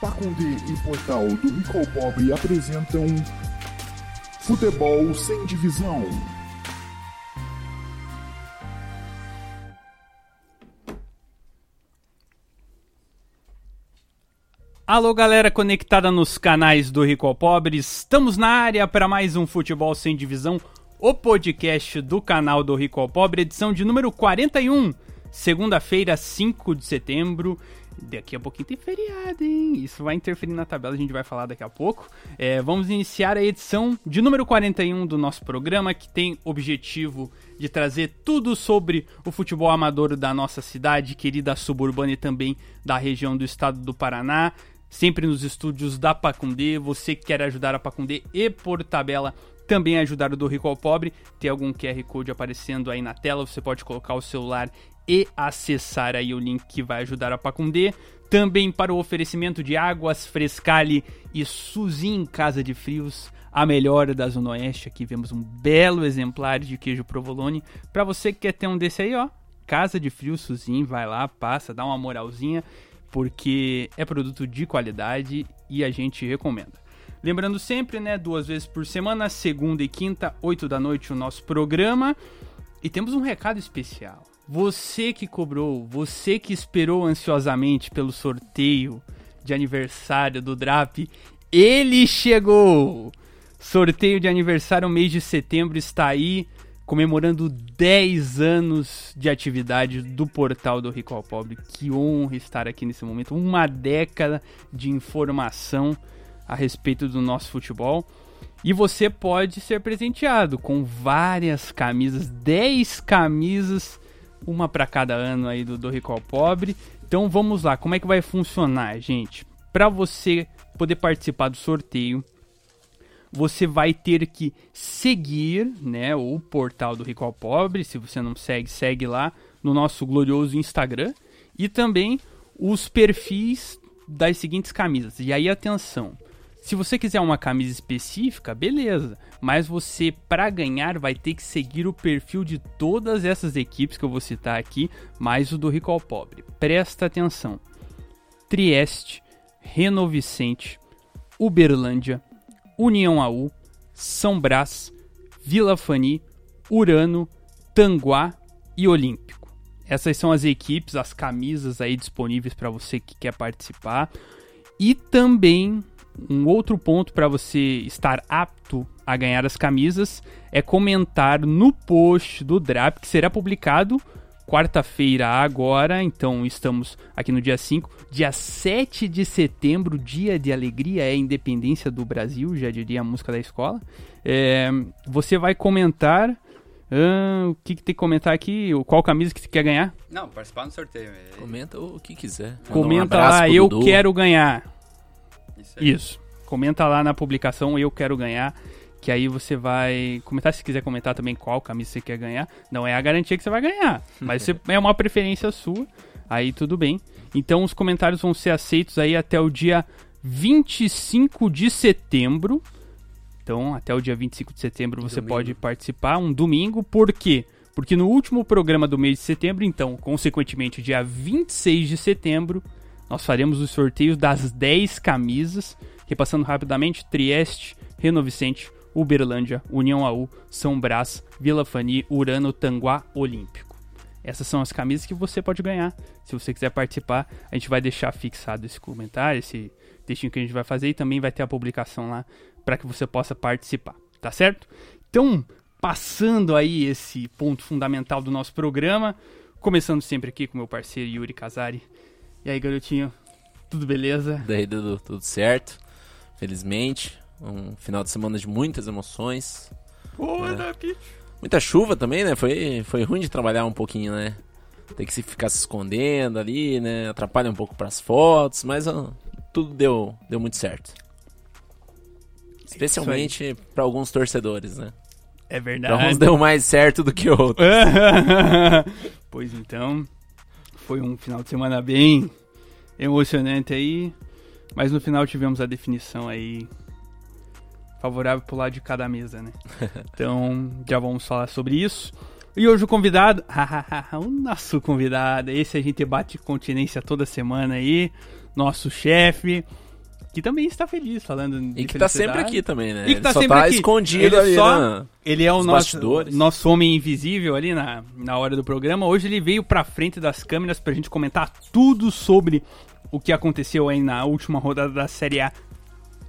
Pacundê e Portal do Rico Pobre apresentam Futebol Sem Divisão. Alô, galera conectada nos canais do Rico ao Pobre, estamos na área para mais um Futebol Sem Divisão, o podcast do canal do Rico ao Pobre, edição de número 41, segunda-feira, 5 de setembro. Daqui a pouquinho tem feriado, hein? Isso vai interferir na tabela, a gente vai falar daqui a pouco. É, vamos iniciar a edição de número 41 do nosso programa, que tem objetivo de trazer tudo sobre o futebol amador da nossa cidade, querida suburbana e também da região do estado do Paraná. Sempre nos estúdios da Pacundê. Você que quer ajudar a Pacundê e por tabela também ajudar o do rico ao pobre. Tem algum QR Code aparecendo aí na tela, você pode colocar o celular e acessar aí o link que vai ajudar a Pacundê. Também para o oferecimento de águas Frescali e Suzin Casa de Frios, a melhor da Zona Oeste. Aqui vemos um belo exemplar de queijo provolone. Para você que quer ter um desse aí, ó, Casa de Frios Suzin, vai lá, passa, dá uma moralzinha, porque é produto de qualidade e a gente recomenda. Lembrando sempre, né, duas vezes por semana, segunda e quinta, 8 da noite, o nosso programa. E temos um recado especial. Você que cobrou, você que esperou ansiosamente pelo sorteio de aniversário do Drap, ele chegou! Sorteio de aniversário mês de setembro está aí, comemorando 10 anos de atividade do portal do Rico ao Pobre. Que honra estar aqui nesse momento, uma década de informação a respeito do nosso futebol. E você pode ser presenteado com várias camisas, 10 camisas uma para cada ano aí do, do ao Pobre. Então vamos lá, como é que vai funcionar, gente? Para você poder participar do sorteio, você vai ter que seguir, né, o portal do ao Pobre. Se você não segue, segue lá no nosso glorioso Instagram e também os perfis das seguintes camisas. E aí atenção, se você quiser uma camisa específica, beleza. Mas você, para ganhar, vai ter que seguir o perfil de todas essas equipes que eu vou citar aqui, mais o do Rico ao Pobre. Presta atenção. Trieste, Renovicente, Uberlândia, União AU, São Brás, Vila Fani, Urano, Tanguá e Olímpico. Essas são as equipes, as camisas aí disponíveis para você que quer participar. E também um outro ponto para você estar apto a ganhar as camisas é comentar no post do Drap, que será publicado quarta-feira agora, então estamos aqui no dia 5, dia 7 de setembro, dia de alegria, é a independência do Brasil, já diria a música da escola. É, você vai comentar ah, o que, que, tem que comentar aqui? Qual camisa que você quer ganhar? Não, participar no sorteio. Comenta o que quiser. Comenta um lá, eu Dudu. quero ganhar. Isso, Isso. Comenta lá na publicação, eu quero ganhar. Que aí você vai comentar se quiser comentar também qual camisa você quer ganhar. Não é a garantia que você vai ganhar, mas você, é uma preferência sua. Aí tudo bem. Então os comentários vão ser aceitos aí até o dia 25 de setembro. Então, até o dia 25 de setembro você domingo. pode participar, um domingo. Por quê? Porque no último programa do mês de setembro, então, consequentemente, dia 26 de setembro, nós faremos os sorteios das 10 camisas, repassando rapidamente: Trieste, Renovicente, Uberlândia, União AU, São Brás, Vila Fani, Urano, Tanguá, Olímpico. Essas são as camisas que você pode ganhar. Se você quiser participar, a gente vai deixar fixado esse comentário, esse textinho que a gente vai fazer e também vai ter a publicação lá para que você possa participar, tá certo? Então, passando aí esse ponto fundamental do nosso programa, começando sempre aqui com meu parceiro Yuri Casari, e aí, garotinho? Tudo beleza? Daí, Dudu, tudo certo. Felizmente, um final de semana de muitas emoções. Pô, né? Muita chuva também, né? Foi, foi ruim de trabalhar um pouquinho, né? Tem que se ficar se escondendo ali, né? Atrapalha um pouco para as fotos, mas ó, tudo deu, deu muito certo. Especialmente para alguns torcedores, né? É verdade. Pra uns deu mais certo do que outros. pois então, foi um final de semana bem emocionante aí. Mas no final tivemos a definição aí favorável pro lado de cada mesa, né? Então já vamos falar sobre isso. E hoje o convidado, o nosso convidado, esse a gente bate continência toda semana aí, nosso chefe, que também está feliz falando E que tá sempre aqui também, né? E que tá ele só sempre tá aqui. escondido Ele ali, só- né? Ele é o Os nosso, bastidores. nosso homem invisível ali na, na hora do programa. Hoje ele veio pra frente das câmeras pra gente comentar tudo sobre o que aconteceu aí na última rodada da Série A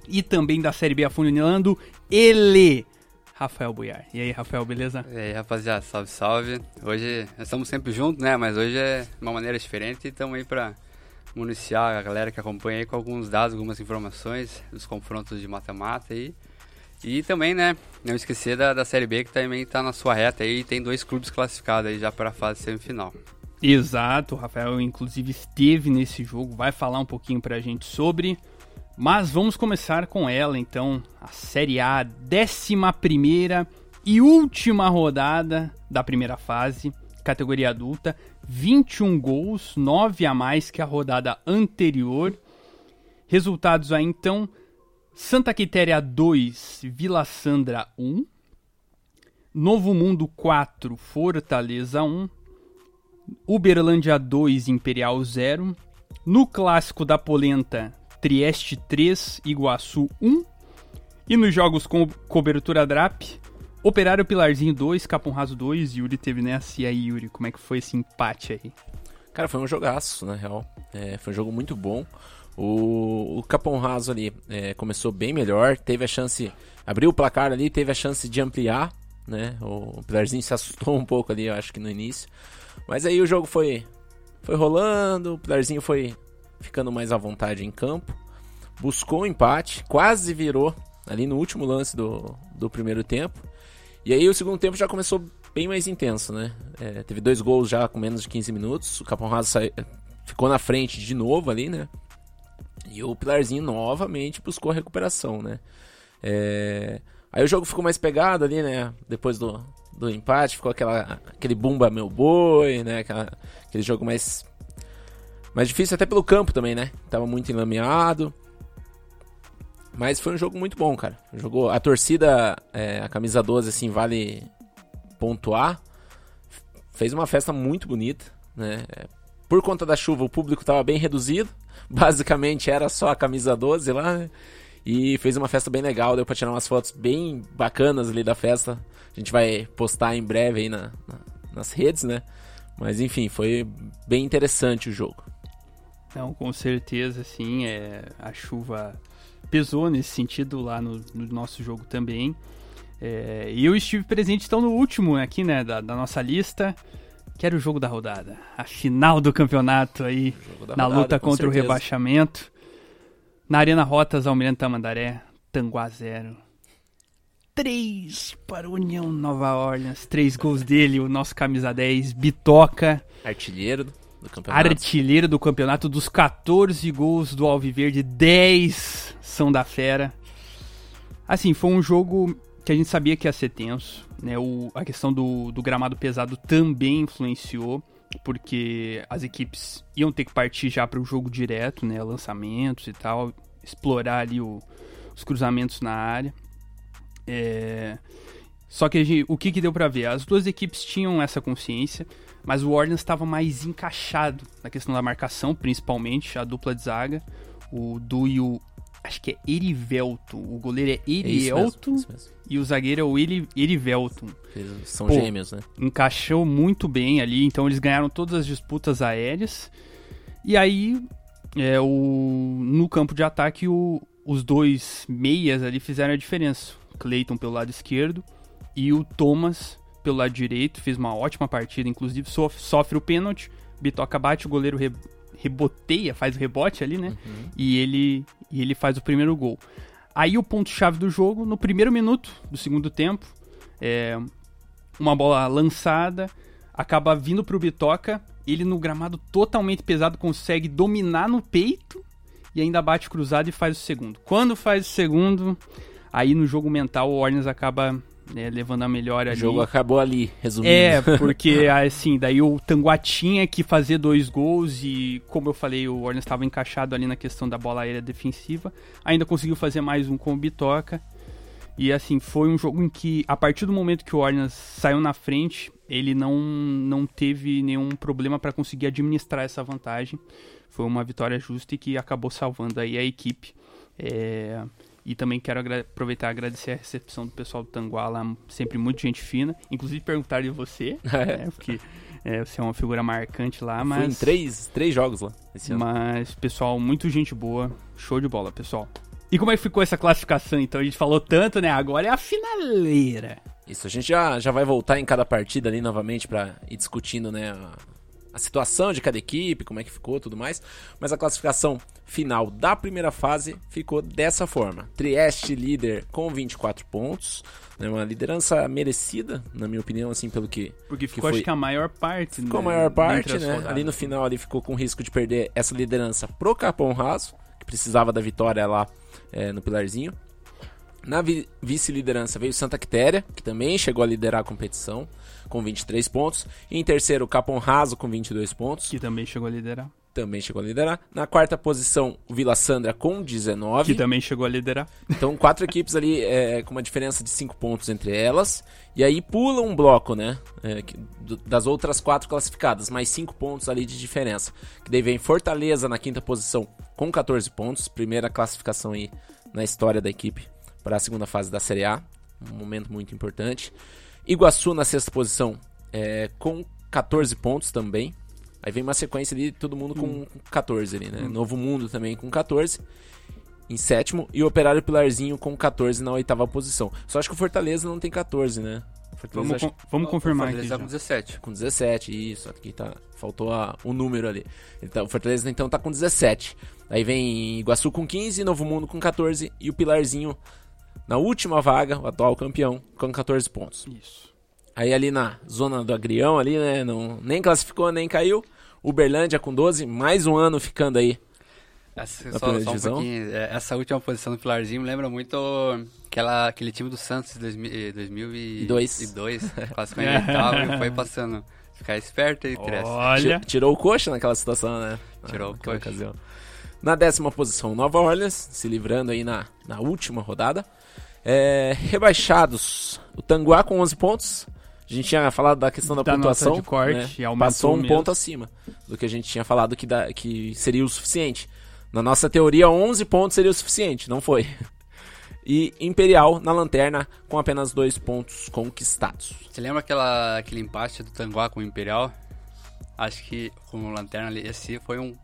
e também da Série B afunilando. Ele, Rafael Buiar. E aí, Rafael, beleza? E aí, rapaziada, salve, salve. Hoje nós estamos sempre juntos, né? Mas hoje é uma maneira diferente e estamos aí pra municiar a galera que acompanha aí com alguns dados, algumas informações dos confrontos de mata-mata aí. E também, né, não esquecer da, da Série B que também tá na sua reta aí, tem dois clubes classificados aí já para a fase semifinal. Exato, o Rafael inclusive esteve nesse jogo, vai falar um pouquinho pra gente sobre. Mas vamos começar com ela então, a Série A, 11 e última rodada da primeira fase, categoria adulta, 21 gols, 9 a mais que a rodada anterior. Resultados aí então: Santa Quitéria 2, Vila Sandra 1, Novo Mundo 4, Fortaleza 1, Uberlândia 2, Imperial 0. No clássico da Polenta, Trieste 3, Iguaçu 1. E nos jogos com cobertura DRAP, Operário Pilarzinho 2, Capão Raso 2, Yuri teve nessa. E aí, Yuri, como é que foi esse empate aí? Cara, foi um jogaço, na real. É, foi um jogo muito bom. O, o Capão Raso ali é, começou bem melhor, teve a chance, abriu o placar ali, teve a chance de ampliar, né? O Pilarzinho se assustou um pouco ali, eu acho que no início. Mas aí o jogo foi, foi rolando, o Pilarzinho foi ficando mais à vontade em campo, buscou o empate, quase virou ali no último lance do, do primeiro tempo. E aí o segundo tempo já começou bem mais intenso, né? É, teve dois gols já com menos de 15 minutos, o Capão Raso sai- ficou na frente de novo ali, né? E o Pilarzinho novamente buscou a recuperação, né? É, Aí o jogo ficou mais pegado ali, né? Depois do, do empate, ficou aquela, aquele bumba meu boi, né? Aquela- aquele jogo mais, mais difícil, até pelo campo também, né? Tava muito enlameado. Mas foi um jogo muito bom, cara. Jogou a torcida, é, a camisa 12, assim, vale pontuar. Fez uma festa muito bonita, né? É, Por conta da chuva, o público tava bem reduzido. Basicamente era só a camisa 12 lá, né? E fez uma festa bem legal, deu pra tirar umas fotos bem bacanas ali da festa. A gente vai postar em breve aí na- na- nas redes, né? Mas enfim, foi bem interessante o jogo. Não, com certeza, sim, é, a chuva pesou nesse sentido lá no, no nosso jogo também. É, e eu estive presente então no último aqui, né, da, da nossa lista, que era o jogo da rodada. A final do campeonato aí, na rodada, luta contra o certeza. rebaixamento. Na Arena Rotas, Almirante Tamandaré, Tanguá 0. Três para o União Nova Orleans. Três gols dele, o nosso camisa 10, Bitoca. Artilheiro do campeonato. Artilheiro do campeonato dos 14 gols do Alviverde, 10 são da Fera. Assim, foi um jogo que a gente sabia que ia ser tenso, né? O, a questão do, do gramado pesado também influenciou, porque as equipes iam ter que partir já para o jogo direto, né? Lançamentos e tal, explorar ali o- os cruzamentos na área. É, Só que gente- o que, que deu pra ver? As duas equipes tinham essa consciência, mas o Orleans estava mais encaixado na questão da marcação, principalmente a dupla de zaga. O Du e o. Acho que é Erivelton. O goleiro é É Erielton isso mesmo. e o zagueiro é o Eri, Erivelton. Eles São Pô. gêmeos, né? Encaixou muito bem ali, então eles ganharam todas as disputas aéreas. E aí, é, o, no campo de ataque, o- os dois meias ali fizeram a diferença. Clayton pelo lado esquerdo e o Thomas pelo lado direito. Fez uma ótima partida, inclusive sof- sofre o pênalti. Bitoca bate, o goleiro re- reboteia, faz o rebote ali, né? E ele, e ele faz o primeiro gol. Aí o ponto-chave do jogo, no primeiro minuto do segundo tempo, é, uma bola lançada, acaba vindo pro Bitoca, ele no gramado totalmente pesado consegue dominar no peito e ainda bate cruzado e faz o segundo. Quando faz o segundo, aí no jogo mental o Orleans acaba né, levando a melhor O ali. jogo acabou ali, resumindo. É, porque assim, daí o Tanguá tinha que fazer dois gols e, como eu falei, o Orleans estava encaixado ali na questão da bola aérea defensiva. Ainda conseguiu fazer mais um com o Bitoca. E assim, foi um jogo em que, a partir do momento que o Orleans saiu na frente, ele não, não teve nenhum problema para conseguir administrar essa vantagem. Foi uma vitória justa e que acabou salvando aí a equipe É, e também quero aproveitar e agradecer a recepção do pessoal do Tanguá lá, sempre muito gente fina. Inclusive perguntaram de você, né, porque é, você é uma figura marcante lá, Fui em mas... três, três jogos lá esse ano. Mas, pessoal, muito gente boa. Show de bola, pessoal. E como é que ficou essa classificação, então? A gente falou tanto, né? Agora é a finaleira. Isso, a gente já, já vai voltar em cada partida ali novamente pra ir discutindo, né, a, a situação de cada equipe, como é que ficou, tudo mais. Mas a classificação final da primeira fase ficou dessa forma. Trieste líder com 24 pontos, né, uma liderança merecida, na minha opinião, assim, pelo que Porque que ficou, foi- acho que a maior parte, ficou a né, maior parte, né? Ali no final ali ficou com risco de perder essa liderança pro Capão Raso, que precisava da vitória lá é, no Pilarzinho. Na vi- vice-liderança veio Santa Quitéria, que também chegou a liderar a competição, com 23 pontos. E em terceiro, o Capão Raso, com 22 pontos, Que também chegou a liderar. também chegou a liderar. Na quarta posição, o Vila Sandra, com 19. Que também chegou a liderar. Então, quatro equipes ali é, com uma diferença de cinco pontos entre elas. E aí pula um bloco, né? é, das outras quatro classificadas, mais cinco pontos ali de diferença. Que daí vem Fortaleza na quinta posição com 14 pontos. Primeira classificação aí na história da equipe para a segunda fase da Série A. Um momento muito importante. Iguaçu na sexta posição é, com 14 pontos também. Aí vem uma sequência ali, todo mundo com 14 ali, né? Novo Mundo também com 14 em sétimo e o Operário Pilarzinho com 14 na oitava posição. Só acho que o Fortaleza não tem 14, né? O Fortaleza Vamos, acho con- vamos confirmar aqui. Fortaleza já. com 17. com 17, isso, aqui tá, faltou a- o número ali. Então, o Fortaleza então tá com 17. Aí vem Iguaçu com 15, Novo Mundo com 14 e o Pilarzinho na última vaga, o atual campeão, com 14 pontos. Isso. Aí ali na zona do Agrião ali, né, não, nem classificou, nem caiu. Uberlândia com 12, mais um ano ficando aí. Essa, Na só, primeira só um divisão? é, essa última posição do Pilarzinho me lembra muito aquela, aquele time do Santos de 2000 eh, 2002. E 2002, classificou em oitavo e foi passando. Ficar esperto aí, Tress. Olha, Ti- Tirou o coxa naquela situação, né? Tirou o naquela coxa. ocasião. Na décima posição, Nova Orleans, se livrando aí na, na última rodada. É, rebaixados, o Tanguá com 11 pontos. A gente tinha falado da questão da, Da nota pontuação. de corte, né? e Passou um mesmo. ponto acima do que a gente tinha falado que, dá, que seria o suficiente. Na nossa teoria, 11 pontos seria o suficiente, não foi. E Imperial na lanterna com apenas dois pontos conquistados. Você lembra aquela, aquele empate do Tanguá com o Imperial? Acho que com o Lanterna ali, esse foi um,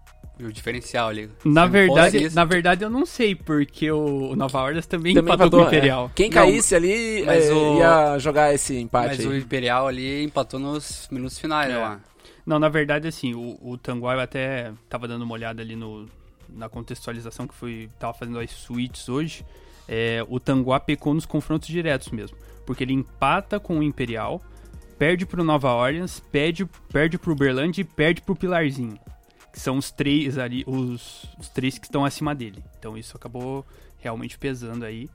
o diferencial ali. na verdade, na verdade eu não sei, porque o Nova Orleans também, Também empatou, com o é. Imperial. Quem Não, caísse ali mas é, o- ia jogar esse empate Mas o aí. Imperial ali empatou nos minutos finais É. lá. Não, na verdade, assim, o, o Tanguá eu até tava dando uma olhada ali no, na contextualização que fui tava fazendo as suítes hoje. É, o Tanguá pecou nos confrontos diretos mesmo. Porque ele empata com o Imperial, perde pro Nova Orleans, perde, perde pro Uberlândia e perde pro Pilarzinho. Que são os três ali, os, os três que estão acima dele. Então isso acabou realmente pesando aí.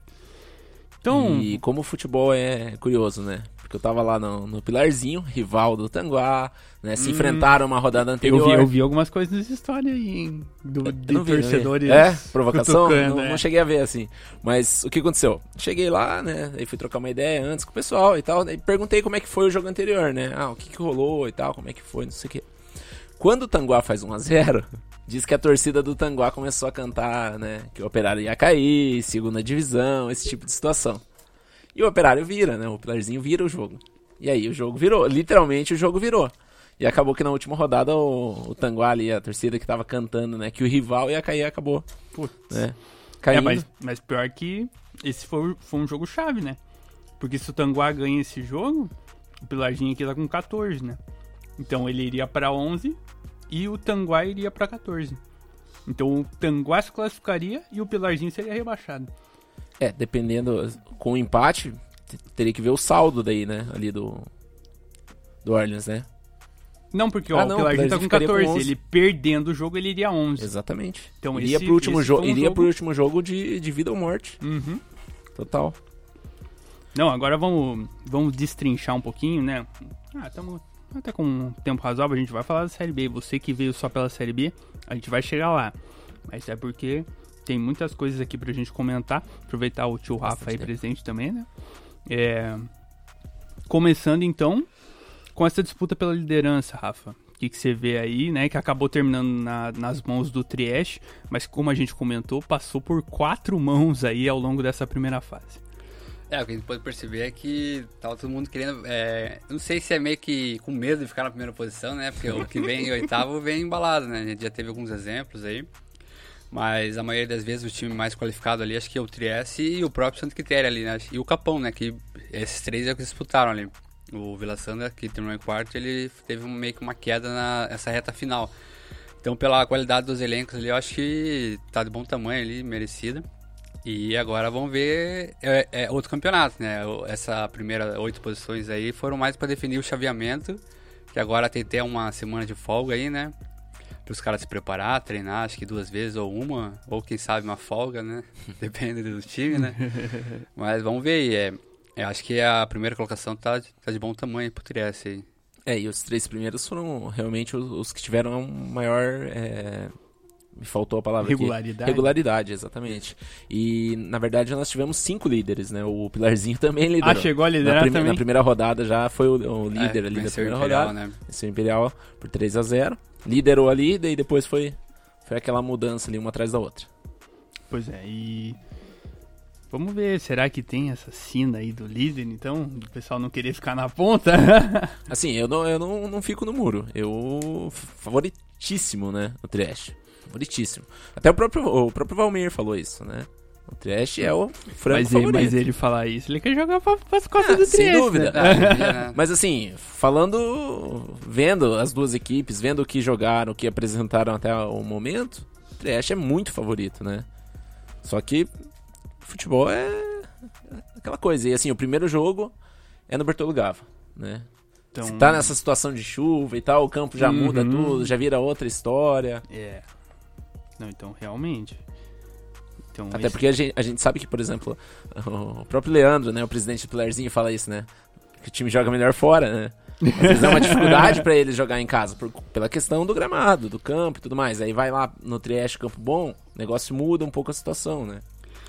Então, E como o futebol é curioso, né? Porque eu tava lá no, no Pilarzinho, rival do Tanguá, né? Se Hum. enfrentaram uma rodada eu anterior. vi, eu vi algumas coisas nessa história aí, hein? Do, de Eu não vi, torcedores. É, provocação? Não, é. não cheguei a ver assim. Mas o que aconteceu? Cheguei lá, né? Aí fui trocar uma ideia antes com o pessoal e tal. Aí perguntei como é que foi o jogo anterior, né? Ah, o que, que rolou e tal, como é que foi, não sei o quê. Quando o Tanguá faz 1x0, diz que a torcida do Tanguá começou a cantar, né? Que o operário ia cair, segunda divisão, esse tipo de situação. E o operário vira, né? O Pilarzinho vira o jogo. E aí o jogo virou. Literalmente o jogo virou. E acabou que na última rodada o, o Tanguá ali, a torcida que tava cantando, né? Que o rival ia cair acabou. Putz. Né? É, Caindo. mas, mas pior que esse foi, foi um jogo chave, né? Porque se o Tanguá ganha esse jogo, o Pilarzinho aqui tá com 14, né? Então ele iria pra 11 e o Tanguá iria pra 14. Então o Tanguá se classificaria e o Pilarzinho seria rebaixado. É, dependendo. Com o empate, teria que ver o saldo daí, né? Ali do. Do Orleans, né? Não, porque ó, Ah, o não, o tá com Pilarzinho ficaria com 14. 11. ele perdendo o jogo, ele iria 11. Exatamente. Então iria esse- pro último jogo. Iria jogo- pro último jogo de, de vida ou morte. Uhum. Total. Não, agora vamos, vamos destrinchar um pouquinho, né? Ah, estamos até com um tempo razoável, a gente vai falar da Série B. Você que veio só pela Série B, a gente vai chegar lá. Mas é porque tem muitas coisas aqui pra gente comentar. Aproveitar o tio Rafa aí tempo. presente também, né? É... Começando então com essa disputa pela liderança, Rafa. O que, que você vê aí, né? Que acabou terminando na, nas mãos do Trieste, mas como a gente comentou, passou por quatro mãos aí ao longo dessa primeira fase. É, o que a gente pode perceber é que tava todo mundo querendo. É, não sei se é meio que com medo de ficar na primeira posição, né? Porque o que vem em oitavo vem embalado, né? A gente já teve alguns exemplos aí. Mas a maioria das vezes o time mais qualificado ali, acho que é o Trieste e o próprio Santo Quitéria ali, né? E o Capão, né? Que esses três é que disputaram ali. O Vila Sandra, que terminou em quarto, ele teve meio que uma queda nessa reta final. Então, pela qualidade dos elencos ali, eu acho que tá de bom tamanho ali, merecida. E agora vamos ver é, é outro campeonato, né? Essa primeira oito posições aí foram mais para definir o chaveamento, que agora tem até uma semana de folga aí, né? Para os caras se preparar, treinar, acho que duas vezes ou uma, ou quem sabe uma folga, né? Depende do time, né? Mas vamos ver aí. É, eu acho que a primeira colocação tá, tá de bom tamanho pro Trieste aí. É, e os três primeiros foram realmente os, os que tiveram maior. É... Me faltou a palavra Regularidade. Aqui. Regularidade, exatamente. E, na verdade, nós tivemos cinco líderes, né? O Pilarzinho também liderou. Ah, chegou a liderar na, prime também? Na primeira rodada já foi o, o líder é, ali da primeira Imperial, rodada. Né? Esse Imperial por 3 a 0 Liderou ali, daí depois foi, foi aquela mudança ali, uma atrás da outra. Pois é, e Vamos ver, será que tem essa sina aí do líder, então? Do pessoal não querer ficar na ponta? assim, eu não, eu não, não fico no muro. Eu. Favoritíssimo, né? O Trash. Favoritíssimo. Até o próprio, o próprio Valmir falou isso, né? O Trash é o franco mas favorito. Ele, mas ele falar isso, ele quer jogar pra, pras costas ah, do Trash. Sem dúvida. Né? mas assim, falando. Vendo as duas equipes, vendo o que jogaram, o que apresentaram até o momento, o Trash é muito favorito, né? Só que futebol é aquela coisa. E assim, o primeiro jogo é no Bertolo Gava, né? Então... Se tá nessa situação de chuva e tal, o campo já uhum. muda tudo, já vira outra história. É. Não, então realmente. Então, Até esse... porque a gente, a gente sabe que, por exemplo, o próprio Leandro, né, o presidente do Pilarzinho, fala isso, né? Que o time joga melhor fora, né? Às vezes é uma dificuldade para eles jogar em casa, por, pela questão do gramado, do campo e tudo mais. Aí vai lá no Trieste, campo bom, o negócio muda um pouco a situação, né?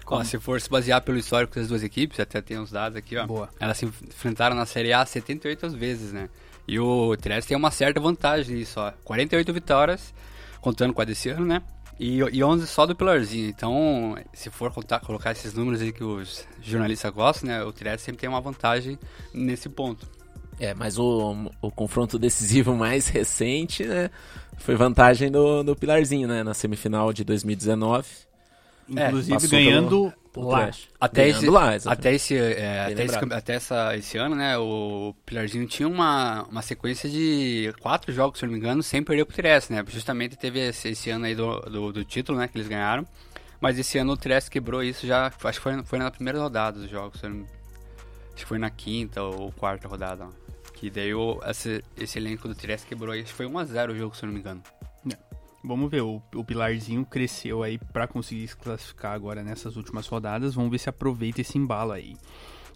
Ó, se for se basear pelo histórico das duas equipes, até tem uns dados aqui, ó. Boa. Elas se enfrentaram na Série A 78 vezes, né? E o Trieste tem uma certa vantagem nisso, ó. 48 vitórias, contando com a desse ano, né? E, e 11 só do Pilarzinho. Então, se for contar, colocar esses números aí que os jornalistas gostam, né? O Trieste sempre tem uma vantagem nesse ponto. É, mas o, o confronto decisivo mais recente, né? Foi vantagem do, do Pilarzinho, né? Na semifinal de 2019 Inclusive é, ganhando pelo, lá. Até ganhando esse, lá, até esse, é, até, esse, até essa, esse ano, né, o Pilarzinho tinha uma, uma sequência de quatro jogos, se não me engano, sem perder pro Trieste, né? Justamente teve esse, esse ano aí do, do, do, título, né, que eles ganharam. Mas esse ano o Trieste quebrou isso já, acho que foi, foi na primeira rodada dos jogos, acho que foi na quinta ou quarta rodada. Que daí o, esse, esse elenco do Trieste quebrou isso, foi 1x0 o jogo, se não me engano. Vamos ver, o, o Pilarzinho cresceu aí para conseguir se classificar agora nessas últimas rodadas. Vamos ver se aproveita esse embalo aí.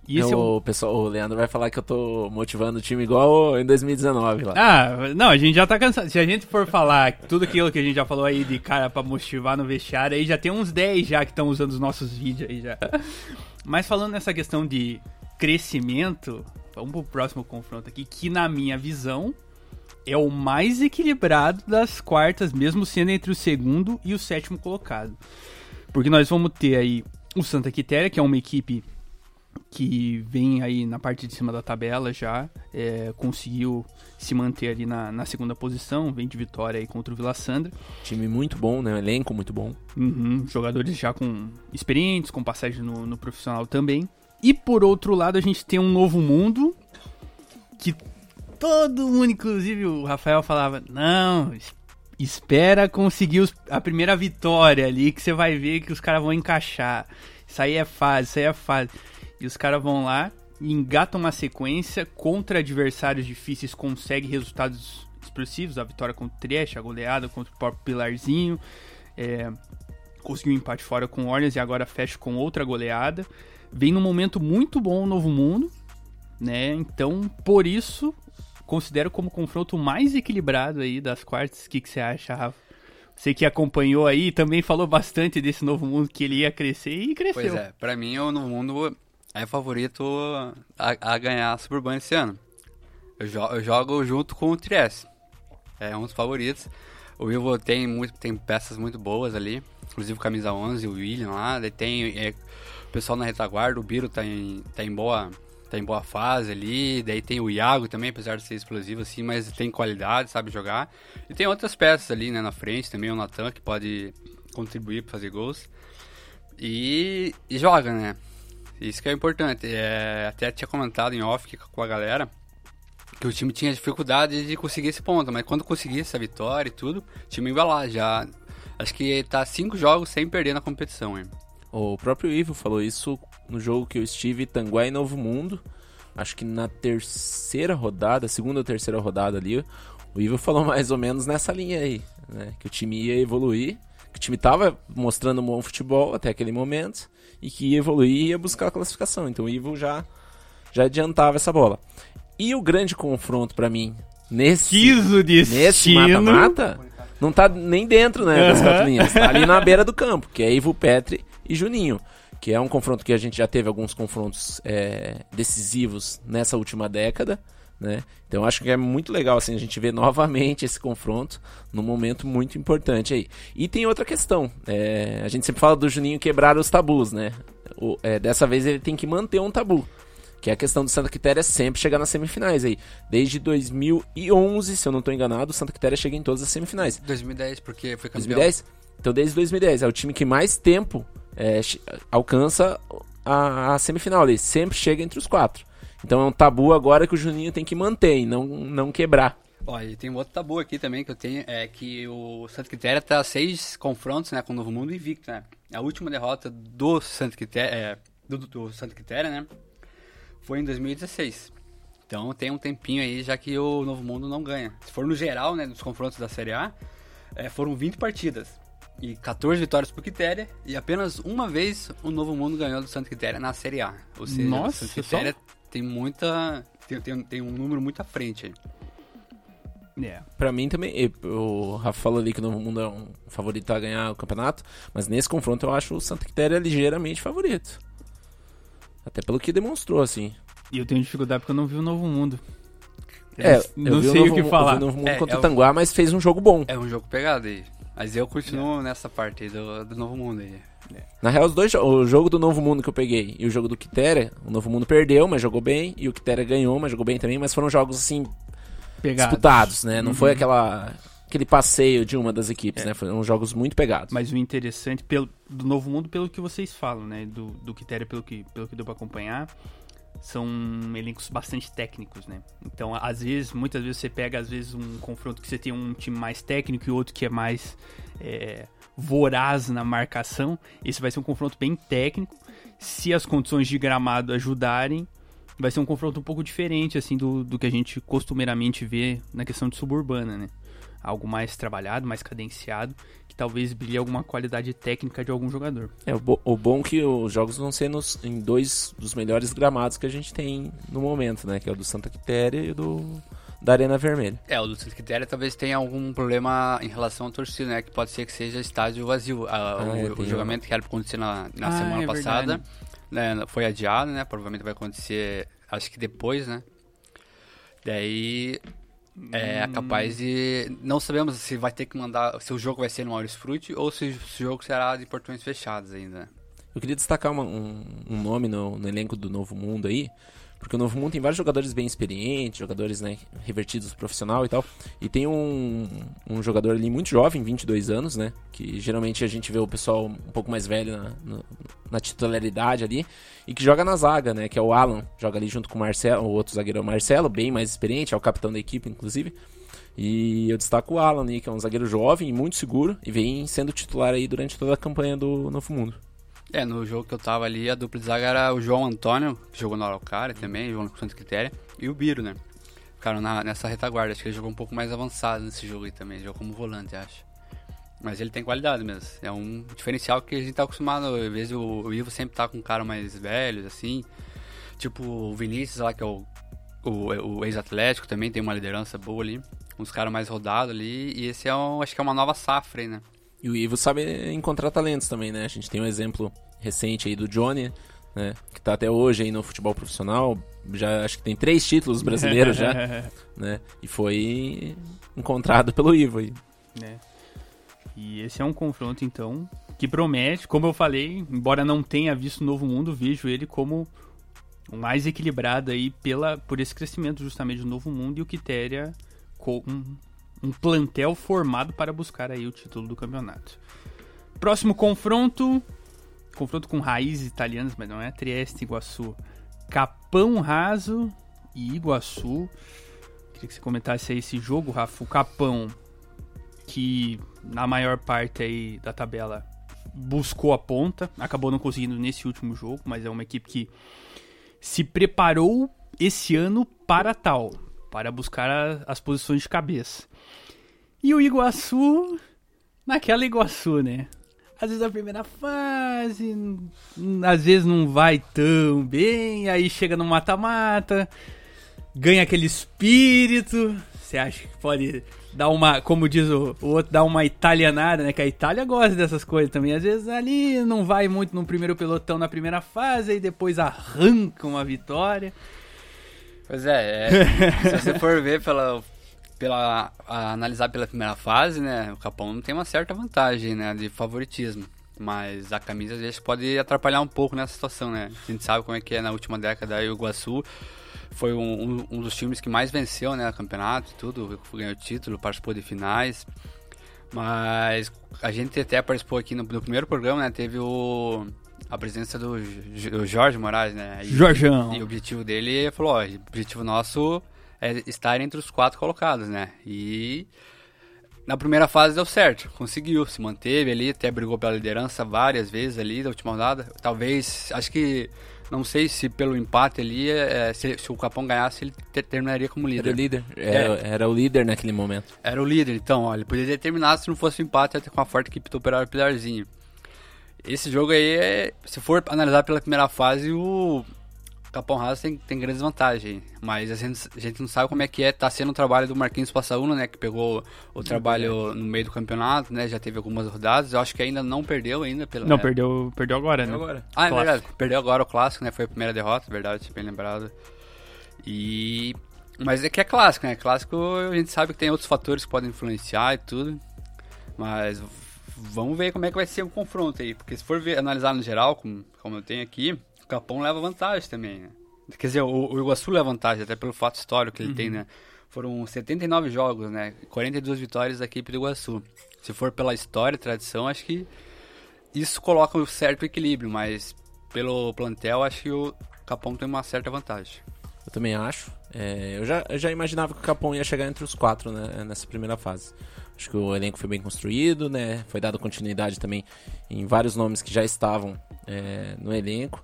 E esse o, é o... pessoal, o Leandro vai falar que eu tô motivando o time igual em 2019 lá. Ah, não, a gente já tá cansado. Se a gente for falar tudo aquilo que a gente já falou aí de cara para motivar no vestiário, aí já tem uns 10 já que estão usando os nossos vídeos aí já. Mas falando nessa questão de crescimento, vamos pro próximo confronto aqui, que na minha visão é o mais equilibrado das quartas, mesmo sendo entre o segundo e o sétimo colocado. Porque nós vamos ter aí o Santa Quitéria, que é uma equipe que vem aí na parte de cima da tabela já, é, conseguiu se manter ali na, na, segunda posição, vem de vitória aí contra o Vila Sandra. Time muito bom, né? Elenco muito bom. Uhum, jogadores já com experientes, com passagem no, no profissional também. E por outro lado, a gente tem um novo mundo que todo mundo, inclusive o Rafael falava, não, espera conseguir os, a primeira vitória ali, que você vai ver que os caras vão encaixar. Isso aí é fase, isso aí é fase. E os caras vão lá e engatam uma sequência contra adversários difíceis, consegue resultados expressivos, a vitória contra o Trieste, a goleada contra o próprio Pilarzinho, é, conseguiu um empate fora com o Orleans e agora fecha com outra goleada. Vem num momento muito bom o Novo Mundo, né? Então, por isso, considero como o confronto mais equilibrado aí das quartas. O que, que você acha, Rafa? Você que acompanhou aí também falou bastante desse novo mundo que ele ia crescer e cresceu. Pois é, pra mim o novo mundo é favorito a, a ganhar a Suburban esse ano. Eu, jo eu, jogo junto com o Trieste. É um dos favoritos. O Ivo tem, muito, tem peças muito boas ali, inclusive camisa 11, o William lá. Daí tem é, o pessoal na retaguarda, o Biro tá em, tá em boa tá em boa fase ali. Daí tem o Iago também, apesar de ser explosivo assim, mas tem qualidade, sabe jogar. E tem outras peças ali, né, na frente também, o Natan que pode contribuir para fazer gols. E, e, joga, né? Isso que é importante. É, até tinha comentado em off com a galera que o time tinha dificuldade de conseguir esse ponto, mas quando conseguisse essa vitória e tudo, o time ia lá já. Acho que tá cinco jogos sem perder na competição, hein? O próprio Ivo falou isso no jogo que eu estive, Tanguá e Novo Mundo. Acho que na terceira rodada, segunda ou terceira rodada ali, o Ivo falou mais ou menos nessa linha aí, né? Que o time ia evoluir, que o time tava mostrando um bom futebol até aquele momento e que ia evoluir e ia buscar a classificação. Então o Ivo já, já adiantava essa bola. E o grande confronto para mim nesse nesse mata-mata não tá nem dentro, né, das quatro linhas. Tá ali na beira do campo, que é Ivo Petri e Juninho, que é um confronto que a gente já teve alguns confrontos é, decisivos nessa última década, né? Então acho que é muito legal assim a gente ver novamente esse confronto num momento muito importante aí. E tem outra questão, é, a gente sempre fala do Juninho quebrar os tabus, né? O, é, dessa vez ele tem que manter um tabu. Que é a questão do Santa Quitéria sempre chegar nas semifinais aí. Desde 2011, se eu não estou enganado, o Santa Quitéria chega em todas as semifinais. 2010, porque foi campeão. 2010? Então desde 2010. É o time que mais tempo é, alcança a, a, semifinal ali. Sempre chega entre os quatro. Então é um tabu agora que o Juninho tem que manter e não, não quebrar. Ó, e tem um outro tabu aqui também que eu tenho, é que o Santa Quitéria tá seis confrontos né, com o Novo Mundo invicto, né? A última derrota do Santa Quitéria, é, do, do Santa Quitéria, né? foi em 2016. Então tem um tempinho aí já que o Novo Mundo não ganha. Se for no geral, né, nos confrontos da Série A, é, foram 20 partidas e 14 vitórias pro Quitéria e apenas uma vez o Novo Mundo ganhou do Santo Quitéria na Série A. Ou seja, Nossa, o Santo Quitéria só... tem muita tem, tem, tem, um número muito à frente aí. Yeah. É. Pra mim também, o Rafa falou ali que o Novo Mundo é um favorito a ganhar o campeonato, mas nesse confronto eu acho o Santa Quitéria ligeiramente favorito. Até pelo que demonstrou, assim. E eu tenho dificuldade porque eu não vi o Novo Mundo. é, não sei o, novo, que falar. Eu vi o Novo Mundo é, contra é o Tanguá, mas fez um jogo bom. É um jogo pegado aí. Mas eu continuo é. nessa parte aí do, do Novo Mundo aí. Na real, os dois, o jogo do Novo Mundo que eu peguei e o jogo do Quitéria, o Novo Mundo perdeu, mas jogou bem, e o Quitéria ganhou, mas jogou bem também, mas foram jogos assim Pegados. disputados, né? Não uhum. foi aquela aquele passeio de uma das equipes, é. né? Foram jogos muito pegados. Mas o interessante pelo, do Novo Mundo, pelo que vocês falam, né? Do, do Quitéria, pelo que, pelo que deu pra acompanhar, são elencos bastante técnicos, né? Então, às vezes, muitas vezes você pega, às vezes, um confronto que você tem um time mais técnico e outro que é mais é, voraz na marcação. Esse vai ser um confronto bem técnico. Se as condições de gramado ajudarem, vai ser um confronto um pouco diferente, assim, do, do que a gente costumeiramente vê na questão de suburbana, né? Algo mais trabalhado, mais cadenciado, que talvez brilhe alguma qualidade técnica de algum jogador. É, o, bo o bom é que os jogos vão ser nos, em dois dos melhores gramados que a gente tem no momento, né? Que é o do Santa Quitéria e o do da Arena Vermelha. É, o do Santa Quitéria talvez tenha algum problema em relação à torcida, né? Que pode ser que seja estádio vazio. Ah, ah, o, o jogamento que era para acontecer na, na ah, semana é passada né, foi adiado, né? Provavelmente vai acontecer, acho que depois, né? Daí é capaz de. Não sabemos se vai ter que mandar. Se o jogo vai ser no Maurício Frutti ou se, se o jogo será de portões fechados ainda. Eu queria destacar uma, um, um, nome no, no, elenco do Novo Mundo aí, porque o Novo Mundo tem vários jogadores bem experientes, jogadores né, revertidos profissional e tal. E tem um, um jogador ali muito jovem, 22 anos, né? Que geralmente a gente vê o pessoal um pouco mais velho na, no, na titularidade ali. E que joga na zaga, né? Que é o Alan. Joga ali junto com o Marcelo, o outro zagueiro é o Marcelo, bem mais experiente, é o capitão da equipe, inclusive. E eu destaco o Alan ali, que é um zagueiro jovem e muito seguro. E vem sendo titular aí durante toda a campanha do Novo Mundo. É, no jogo que eu tava ali, a dupla de zaga era o João Antônio, que jogou no Araucária também, jogou no Santo Quitéria, e o Biro, né? Ficaram nessa retaguarda. Acho que ele jogou um pouco mais avançado nesse jogo aí também, jogou como volante, acho. Mas ele tem qualidade mesmo. É um diferencial que a gente tá acostumado. Às vezes o, Ivo sempre tá com um cara mais velho, assim. Tipo o Vinícius lá, que é o, o, o ex-atlético, também tem uma liderança boa ali. Uns caras mais rodados ali. E esse é um, acho que é uma nova safra aí, né? E o Ivo sabe encontrar talentos também, né? A gente tem um exemplo recente aí do Johnny, né? Que tá até hoje aí no futebol profissional. Já acho que tem três títulos brasileiros já, né? E foi encontrado pelo Ivo aí. É. E esse é um confronto, então, que promete. Como eu falei, embora não tenha visto o Novo Mundo, vejo ele como o mais equilibrado aí pela, por esse crescimento justamente do Novo Mundo e o Quitéria com um, um plantel formado para buscar aí o título do campeonato. Próximo confronto, confronto com raízes italianas, mas não é Trieste Iguaçu. Capão Raso e Iguaçu. Queria que você comentasse aí esse jogo, Rafa. O Capão, que na maior parte aí da tabela buscou a ponta, acabou não conseguindo nesse último jogo, mas é uma equipe que se preparou esse ano para tal, para buscar a, as posições de cabeça. E o Iguaçu, naquela Iguaçu, né? Às vezes a primeira fase, às vezes não vai tão bem, aí chega no mata-mata, ganha aquele espírito. Você acha que pode dar uma, como diz o, o, outro, dar uma italianada, né? Que a Itália gosta dessas coisas também. Às vezes ali não vai muito no primeiro pelotão na primeira fase e depois arranca uma vitória. Pois é, é se você for ver pela, pela analisar pela primeira fase, né, o Capão tem uma certa vantagem, né, de favoritismo. Mas a camisa às vezes pode atrapalhar um pouco nessa situação, né? A gente sabe como é que é na última década aí o Iguaçu foi um, um, dos times que mais venceu, né, no campeonato e tudo, ganhou título, participou de finais. Mas a gente até participou aqui no, no primeiro programa, né, teve o a presença do, do Jorge Moraes, né? E, Jorjão. E o objetivo dele falou, ó, o objetivo nosso é estar entre os quatro colocados, né? E na primeira fase deu certo, conseguiu, se manteve ali, até brigou pela liderança várias vezes ali da última rodada. Talvez, acho que, não sei se pelo empate ali, é, se, se, o Capão ganhasse, ele ter, terminaria como líder. Era o líder, era, é. era, o líder naquele momento. Era o líder, então, ó, ele poderia ter terminado se não fosse o empate, até com a forte equipe do Operário Pilarzinho. Esse jogo aí, é, se for analisar pela primeira fase, o Capão Raso tem, tem grandes vantagens, mas a gente, a gente não sabe como é que é, tá sendo o trabalho do Marquinhos Passaúna, né, que pegou o trabalho no meio do campeonato, né, já teve algumas rodadas, eu acho que ainda não perdeu ainda. Pela, não, é, perdeu, perdeu agora, perdeu né? Agora. Ah, é clássico. verdade, perdeu agora o clássico, né, foi a primeira derrota, verdade, bem lembrado. E... Mas é que é clássico, né, clássico a gente sabe que tem outros fatores que podem influenciar e tudo, mas vamos ver como é que vai ser o confronto aí, porque se for ver, analisar no geral, como, como eu tenho aqui o Capão leva vantagem também, né? Quer dizer, o, o Iguaçu leva vantagem, até pelo fato histórico que ele uhum. tem, né? Foram 79 jogos, né? 42 vitórias da equipe do Iguaçu. Se for pela história e tradição, acho que isso coloca um certo equilíbrio, mas pelo plantel, acho que o Capão tem uma certa vantagem. Eu também acho. É, eu, já, eu já imaginava que o Capão ia chegar entre os quatro né, nessa primeira fase. Acho que o elenco foi bem construído, né? Foi dado continuidade também em vários nomes que já estavam é, no elenco.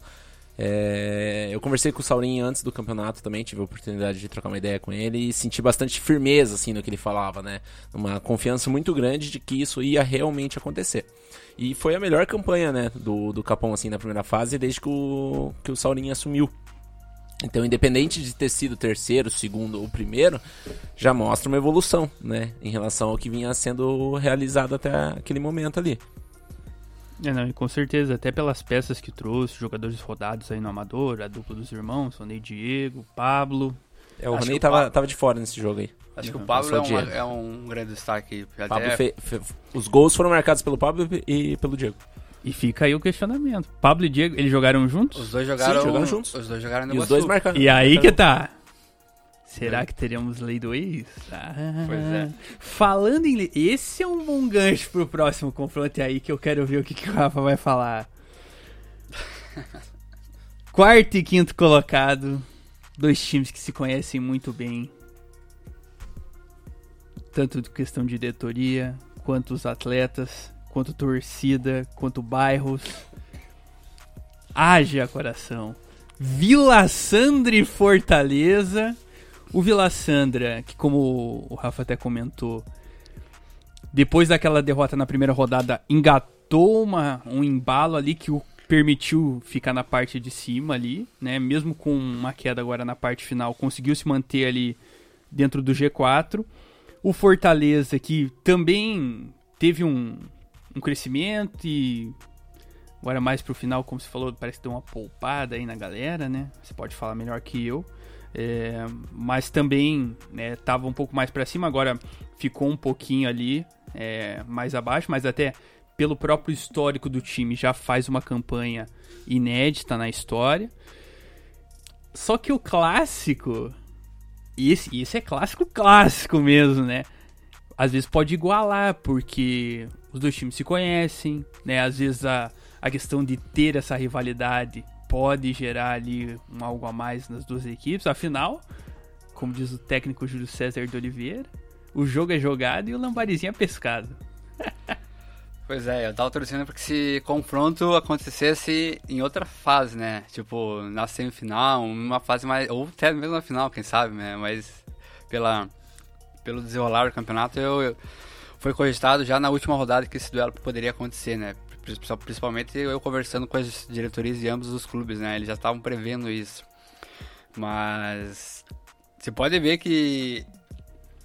É, eu conversei com o Saurinho antes do campeonato também, tive a oportunidade de trocar uma ideia com ele e senti bastante firmeza assim no que ele falava, né? Uma confiança muito grande de que isso ia realmente acontecer. E foi a melhor campanha, né, do, do Capão assim na primeira fase desde que o, que o Saurinho assumiu. Então, independente de ter sido terceiro, segundo ou primeiro, já mostra uma evolução, né, em relação ao que vinha sendo realizado até aquele momento ali. É, não, e com certeza, até pelas peças que trouxe, jogadores rodados aí no Amador, a dupla dos irmãos, Ronei Diego, Pablo. É, o Ronei tava, Pablo... tava de fora nesse jogo aí. Acho uhum. que o Pablo é, uma, é, um grande destaque. Até... Fe, fe, os gols foram marcados pelo Pablo e pelo Diego. E fica aí o questionamento. Pablo e Diego, eles jogaram juntos? Os dois jogaram, Sim, jogaram juntos. Os dois jogaram no E os dois marcaram. E aí que tá. Será que teremos lei do ex? Ah, pois é. Falando em lei, esse é um bom gancho pro próximo confronto aí que eu quero ver o que, que o Rafa vai falar. Quarto e quinto colocado, dois times que se conhecem muito bem. Tanto de questão de diretoria, quanto os atletas, quanto torcida, quanto bairros. Haja coração. Vila Sandra e Fortaleza o Vila Sandra, que como o Rafa até comentou, depois daquela derrota na primeira rodada, engatou uma, um embalo ali que o permitiu ficar na parte de cima ali, né? Mesmo com uma queda agora na parte final, conseguiu se manter ali dentro do G4. O Fortaleza, que também teve um, um crescimento e Agora mais pro final, como você falou, parece que deu uma poupada aí na galera, né? Você pode falar melhor que eu. É, mas também né, tava um pouco mais para cima, agora ficou um pouquinho ali é, mais abaixo, mas até pelo próprio histórico do time já faz uma campanha inédita na história. Só que o clássico, e esse, esse é clássico clássico mesmo, né? Às vezes pode igualar, porque os dois times se conhecem, né? Às vezes a, a questão de ter essa rivalidade pode gerar ali um algo a mais nas duas equipes. Afinal, como diz o técnico Júlio César de Oliveira, o jogo é jogado e o lambarizinho é pescado. Pois é, eu tava torcendo para que esse confronto acontecesse em outra fase, né? Tipo, na semifinal, uma fase mais. Ou até mesmo na final, quem sabe, né? Mas pela, pelo desenrolar do campeonato, eu, eu foi cogitado já na última rodada que esse duelo poderia acontecer, né? Principalmente eu conversando com as diretorias de ambos os clubes, né? Eles já estavam prevendo isso. Mas você pode ver que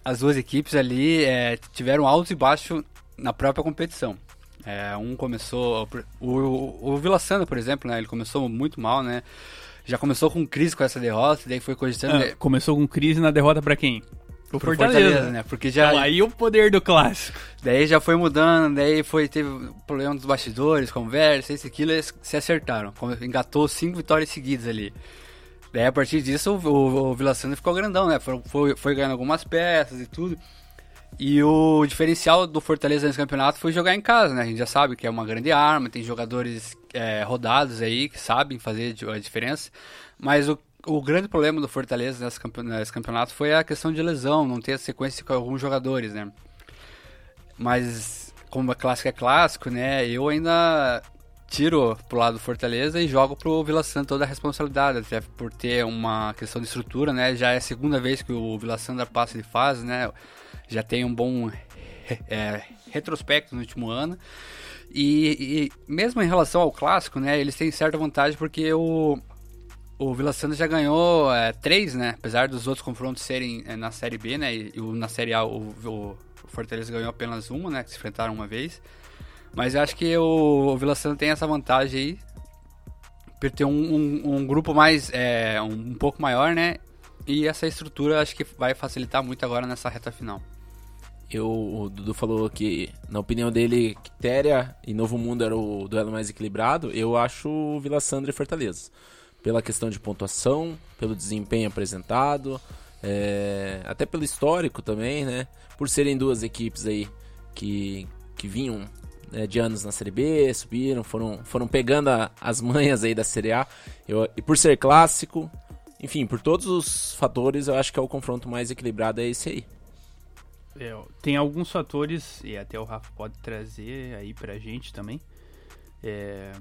as duas equipes ali é, tiveram altos e baixos na própria competição. É, um começou. O, o, o Vila Santa, por exemplo, né? Ele começou muito mal, né? Já começou com crise com essa derrota, daí foi cogitando. Ah, começou com crise na derrota para quem? O Fortaleza, Fortaleza, né? Porque já. Então, aí o poder do clássico. Daí já foi mudando, daí foi, teve problema dos bastidores, conversa, isso aquilo, eles se acertaram. Engatou cinco vitórias seguidas ali. Daí a partir disso o, o, o Vila Santa ficou grandão, né? Foi, foi, foi ganhando algumas peças e tudo. E o diferencial do Fortaleza nesse campeonato foi jogar em casa, né? A gente já sabe que é uma grande arma, tem jogadores é, rodados aí que sabem fazer a diferença. Mas o, o grande problema do Fortaleza nesse, nesse campeonato foi a questão de lesão, não ter a sequência com alguns jogadores, né? Mas como a clássico é clássico, né? Eu ainda tiro pro lado do Fortaleza e jogo pro Vila Santa toda a responsabilidade, até por ter uma questão de estrutura, né? Já é a segunda vez que o Vila Santa passa de fase, né? Já tem um bom é, retrospecto no último ano. E, e, mesmo em relação ao clássico, né? Eles têm certa vantagem porque o, o Vila Santa já ganhou é, três, né? Apesar dos outros confrontos serem é, na Série B, né? E, e na Série A o, o, Fortaleza ganhou apenas uma, né? Que se enfrentaram uma vez. Mas eu acho que o, o Vila Santa tem essa vantagem aí. Por ter um, um, um grupo mais. É, um, um, pouco maior, né? E essa estrutura acho que vai facilitar muito agora nessa reta final. Eu, o Dudu falou que, na opinião dele, Quitéria e Novo Mundo era o duelo mais equilibrado. Eu acho Vila Sandra e Fortaleza. Pela questão de pontuação, pelo desempenho apresentado, é, até pelo histórico também, né? Por serem duas equipes aí que, que vinham né, de anos na Série B, subiram, foram, foram pegando a, as manhas aí da Série A. Eu, e por ser clássico, enfim, por todos os fatores, eu acho que é o confronto mais equilibrado é esse aí. É, tem alguns fatores, e até o Rafa pode trazer aí pra gente também. É,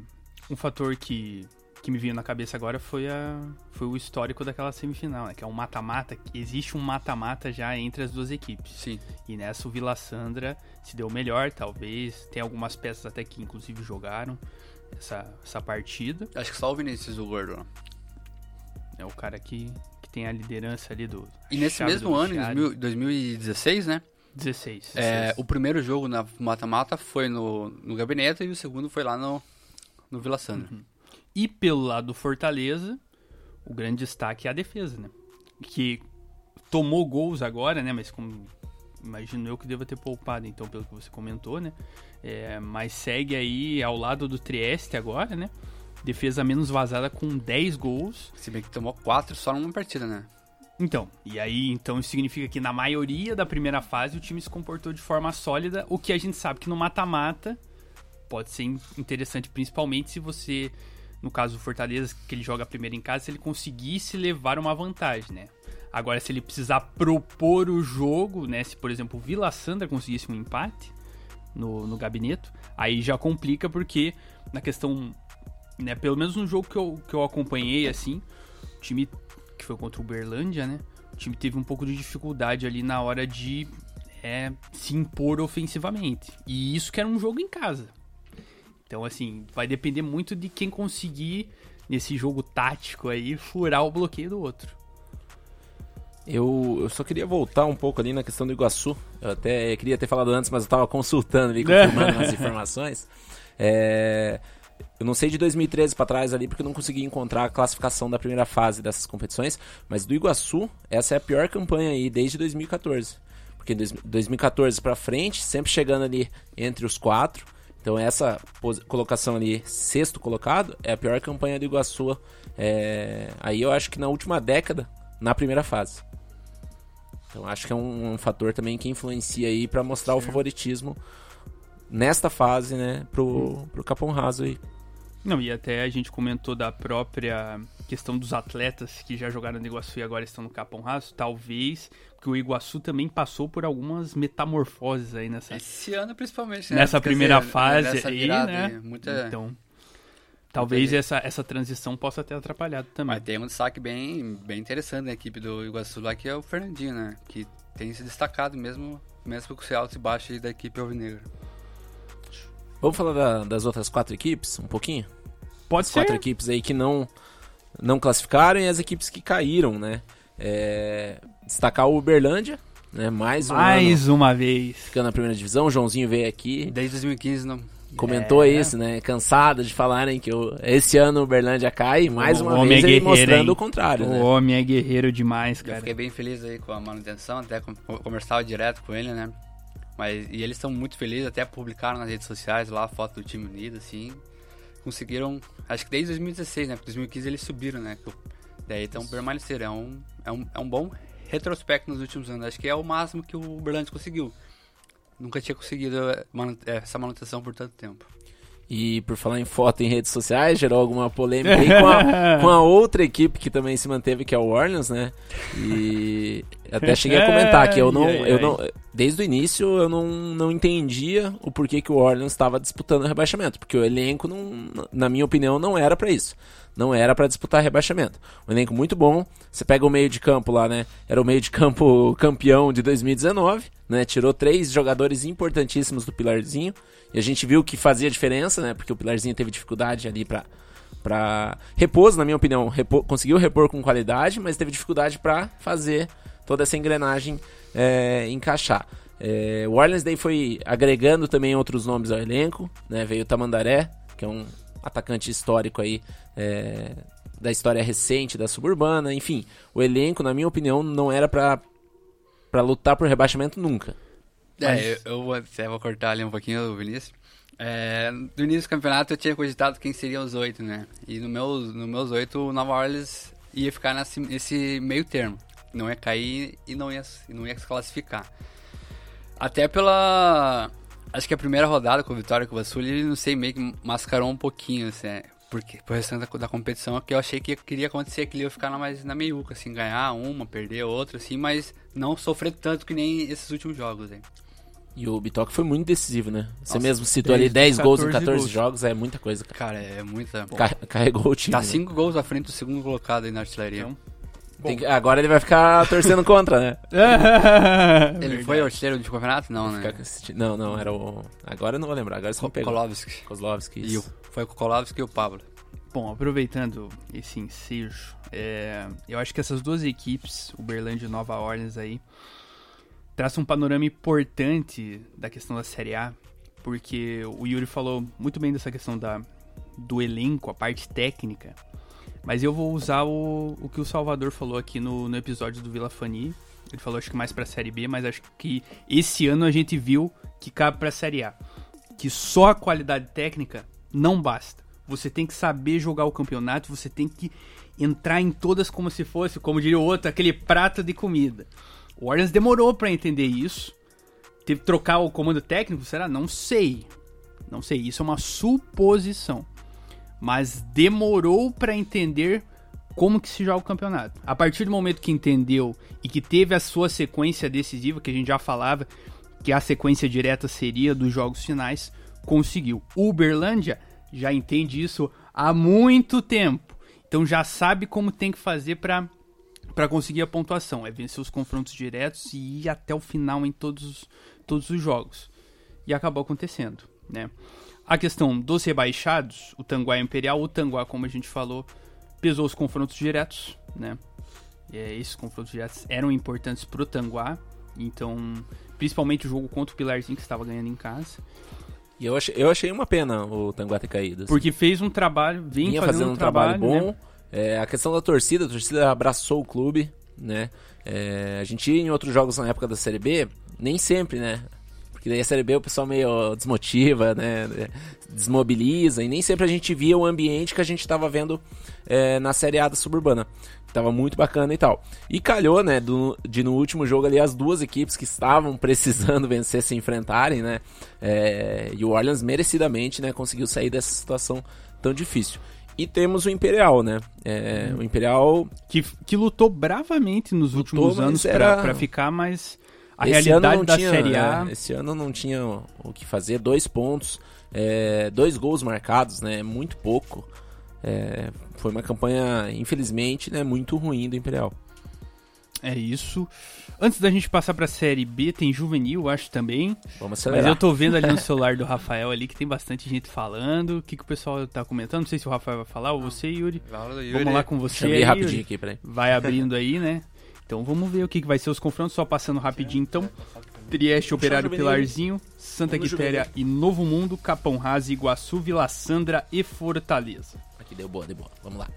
um fator que, que me veio na cabeça agora foi, a, foi o histórico daquela semifinal, né? Que é um mata-mata, existe um mata-mata já entre as duas equipes. Sim. E nessa o Vila Sandra se deu melhor, talvez. Tem algumas peças até que inclusive jogaram essa, essa partida. Acho que só o Vinícius o Gordo. Né? É o cara que, que tem a liderança ali do. E nesse mesmo ano, em 2016, né? 16. 16. É, o primeiro jogo na mata-mata foi no, no gabinete e o segundo foi lá no, no Vila Sandra. Uhum. E pelo lado do Fortaleza, o grande destaque é a defesa, né? Que tomou gols agora, né? Mas como imagino eu que deva ter poupado, então, pelo que você comentou, né? É, mas segue aí ao lado do Trieste agora, né? Defesa menos vazada com 10 gols. Se bem que tomou 4 só numa partida, né? Então, e aí então isso significa que na maioria da primeira fase o time se comportou de forma sólida, o que a gente sabe que no mata-mata pode ser interessante, principalmente se você, no caso do Fortaleza, que ele joga primeiro em casa, se ele conseguisse levar uma vantagem, né? Agora, se ele precisar propor o jogo, né? Se, por exemplo, o Vila Sandra conseguisse um empate no, no gabinete, aí já complica porque na questão né? Pelo menos no jogo que eu, que eu acompanhei, assim, o time que foi contra o Berlândia, né? O time teve um pouco de dificuldade ali na hora de é, se impor ofensivamente. E isso que era um jogo em casa. Então, assim, vai depender muito de quem conseguir, nesse jogo tático aí, furar o bloqueio do outro. Eu, eu só queria voltar um pouco ali na questão do Iguaçu. Eu até queria ter falado antes, mas eu estava consultando ali, confirmando as informações. É, eu não sei de 2013 para trás ali, porque eu não consegui encontrar a classificação da primeira fase dessas competições, mas do Iguaçu, essa é a pior campanha aí desde 2014. Porque em 2014 para frente, sempre chegando ali entre os quatro. Então essa colocação ali, sexto colocado, é a pior campanha do Iguaçu. É... Aí eu acho que na última década, na primeira fase. Então acho que é um, um fator também que influencia aí para mostrar Sim. o favoritismo nesta fase, né, pro, pro Capão Raso aí. Não, e até a gente comentou da própria questão dos atletas que já jogaram no Iguaçu e agora estão no Capão Raso, talvez, porque o Iguaçu também passou por algumas metamorfoses aí nessa... Esse ano principalmente, né? Nessa primeira dizer, fase aí, né? Muita... Então, Talvez essa, essa transição possa ter atrapalhado também. Mas tem um destaque bem, bem interessante na equipe do Iguaçu lá, que é o Fernandinho, né? Que tem se destacado mesmo, mesmo com o alto e baixo da equipe alvinegra. Vamos falar da, das outras quatro equipes um pouquinho? Pode as ser. Quatro equipes aí que não, não classificaram e as equipes que caíram, né? É, destacar o Uberlândia, né? Mais, um Mais ano, uma vez. Ficando na primeira divisão, o Joãozinho veio aqui. Desde 2015 não comentou é. isso, né? Cansado de falarem que o, esse ano o Uberlândia cai, mais uma vez é ele mostrando hein? o contrário, o né? homem é guerreiro demais, cara. Eu fiquei bem feliz aí com a manutenção, até conversava direto com ele, né? Mas, e eles estão muito felizes, até publicaram nas redes sociais lá a foto do time unido, assim. Conseguiram, acho que desde 2016, né? Porque 2015 eles subiram, né? Daí estão permaneceram. É um, é, um, é um bom retrospecto nos últimos anos. Acho que é o máximo que o Uberlândia conseguiu. Nunca tinha conseguido eh, eh, essa manutenção por tanto tempo. E por falar em foto em redes sociais, gerou alguma polêmica aí com a, com a outra equipe que também se manteve, que é o Orleans, né? E até cheguei a comentar que eu não, eu não desde o início eu não, não entendia o porquê que o Orleans estava disputando o rebaixamento, porque o elenco, não, na minha opinião, não era para isso não era para disputar rebaixamento. Um elenco muito bom. Você pega o meio de campo lá, né? Era o meio de campo campeão de 2019, né? Tirou três jogadores importantíssimos do Pilarzinho. E a gente viu que fazia diferença, né? Porque o Pilarzinho teve dificuldade ali para para repouso, na minha opinião, repor, conseguiu repor com qualidade, mas teve dificuldade para fazer toda essa engrenagem é, encaixar. É, o Orleans daí foi agregando também outros nomes ao elenco, né? Veio o Tamandaré, que é um atacante histórico aí é, da história recente da suburbana, enfim, o elenco, na minha opinião, não era para para lutar por rebaixamento nunca. É, Mas... eu, eu até vou cortar ali um pouquinho, Vinícius. É, no início do campeonato eu tinha cogitado quem seriam os oito, né? E no meus, no meus oito, o Nova Orleans ia ficar nesse, nesse meio termo. Não ia cair e não ia, não ia se classificar. Até pela Acho que a primeira rodada com o Vitória com o Vassul, ele não sei, meio que mascarou um pouquinho, assim, é, porque pro restante da, da competição, que eu achei que queria acontecer que ele ia ficar mais na meiuca, assim, ganhar uma, perder outra, assim, mas não sofrer tanto que nem esses últimos jogos, hein. E o Bitoque foi muito decisivo, né? Você Nossa, mesmo citou ali 10 gols em 14 gols. jogos, é muita coisa. Cara, é muita. Car carregou o time. Tá 5 né? gols à frente do segundo colocado aí na artilharia. Então, que, agora ele vai ficar torcendo contra, né? ele foi artilheiro de campeonato? Não, né? Não, não, era o. Agora eu não vou lembrar, agora você pegou. Kolovski. Kozlovski, isso. E o... Foi com o Kolovski e o Pablo. Bom, aproveitando esse ensejo, é... eu acho que essas duas equipes, Uberlândia e Nova Orleans aí, traçam um panorama importante da questão da Série A, porque o Yuri falou muito bem dessa questão da, do elenco, a parte técnica, mas eu vou usar o, o que o Salvador falou aqui no, no episódio do Vila Fani. Ele falou acho que mais pra Série B, mas acho que esse ano a gente viu que cabe pra Série A. Que só a qualidade técnica não basta. Você tem que saber jogar o campeonato, você tem que entrar em todas como se fosse, como diria o outro, aquele prato de comida. O Orleans demorou para entender isso. Teve que trocar o comando técnico? Será? Não sei. Não sei. Isso é uma suposição mas demorou para entender como que se joga o campeonato. A partir do momento que entendeu e que teve a sua sequência decisiva, que a gente já falava que a sequência direta seria dos jogos finais, conseguiu. Uberlândia já entende isso há muito tempo. Então já sabe como tem que fazer para para conseguir a pontuação, é vencer os confrontos diretos e ir até o final em todos, todos os jogos. E acabou acontecendo, né? A questão dos rebaixados, o Tanguá Imperial, o Tanguá, como a gente falou, pesou os confrontos diretos, né? É, esses confrontos diretos eram importantes pro Tanguá, então, principalmente o jogo contra o Pilarzinho que estava ganhando em casa. E eu achei, eu achei uma pena o Tanguá ter caído. assim. Porque fez um trabalho, vinha, vinha fazendo, fazendo um trabalho, bom. né? É, a questão da torcida, a torcida abraçou o clube, né? É, a gente ia em outros jogos na época da Série B, nem sempre, né? Porque daí a Série B o pessoal meio desmotiva, né? Desmobiliza, e nem sempre a gente via o ambiente que a gente estava vendo é, na Série A da Suburbana. Tava muito bacana e tal. E calhou, né, do- de no último jogo ali as duas equipes que estavam precisando vencer se enfrentarem, né? É, e o Orleans merecidamente, né, conseguiu sair dessa situação tão difícil. E temos o Imperial, né? É, O Imperial Que, que lutou bravamente nos Lutou, últimos anos era- pra ficar, mas a esse ano realidade não da tinha, Série A. é, esse ano não tinha o que fazer. Dois pontos, é, dois gols marcados, né? Muito pouco. É, foi uma campanha, infelizmente, né, muito ruim do Imperial. É isso. Antes da gente passar pra Série B, tem Juvenil, acho também. Vamos Mas acelerar. eu tô vendo ali no celular do Rafael ali que tem bastante gente falando. O que, que o pessoal tá comentando? Não sei se o Rafael vai falar ou você, Yuri. Vamos lá com você. Abrir aí, rapidinho Yuri. aqui, peraí. Vai abrindo aí, né? Então vamos ver o que, que vai ser os confrontos, só passando rapidinho então. Trieste, Operário. Pilarzinho, Santa Quitéria e Novo Mundo, Capão Raso, Iguaçu, Vila Sandra e Fortaleza. Aqui deu boa, deu boa. Vamos lá.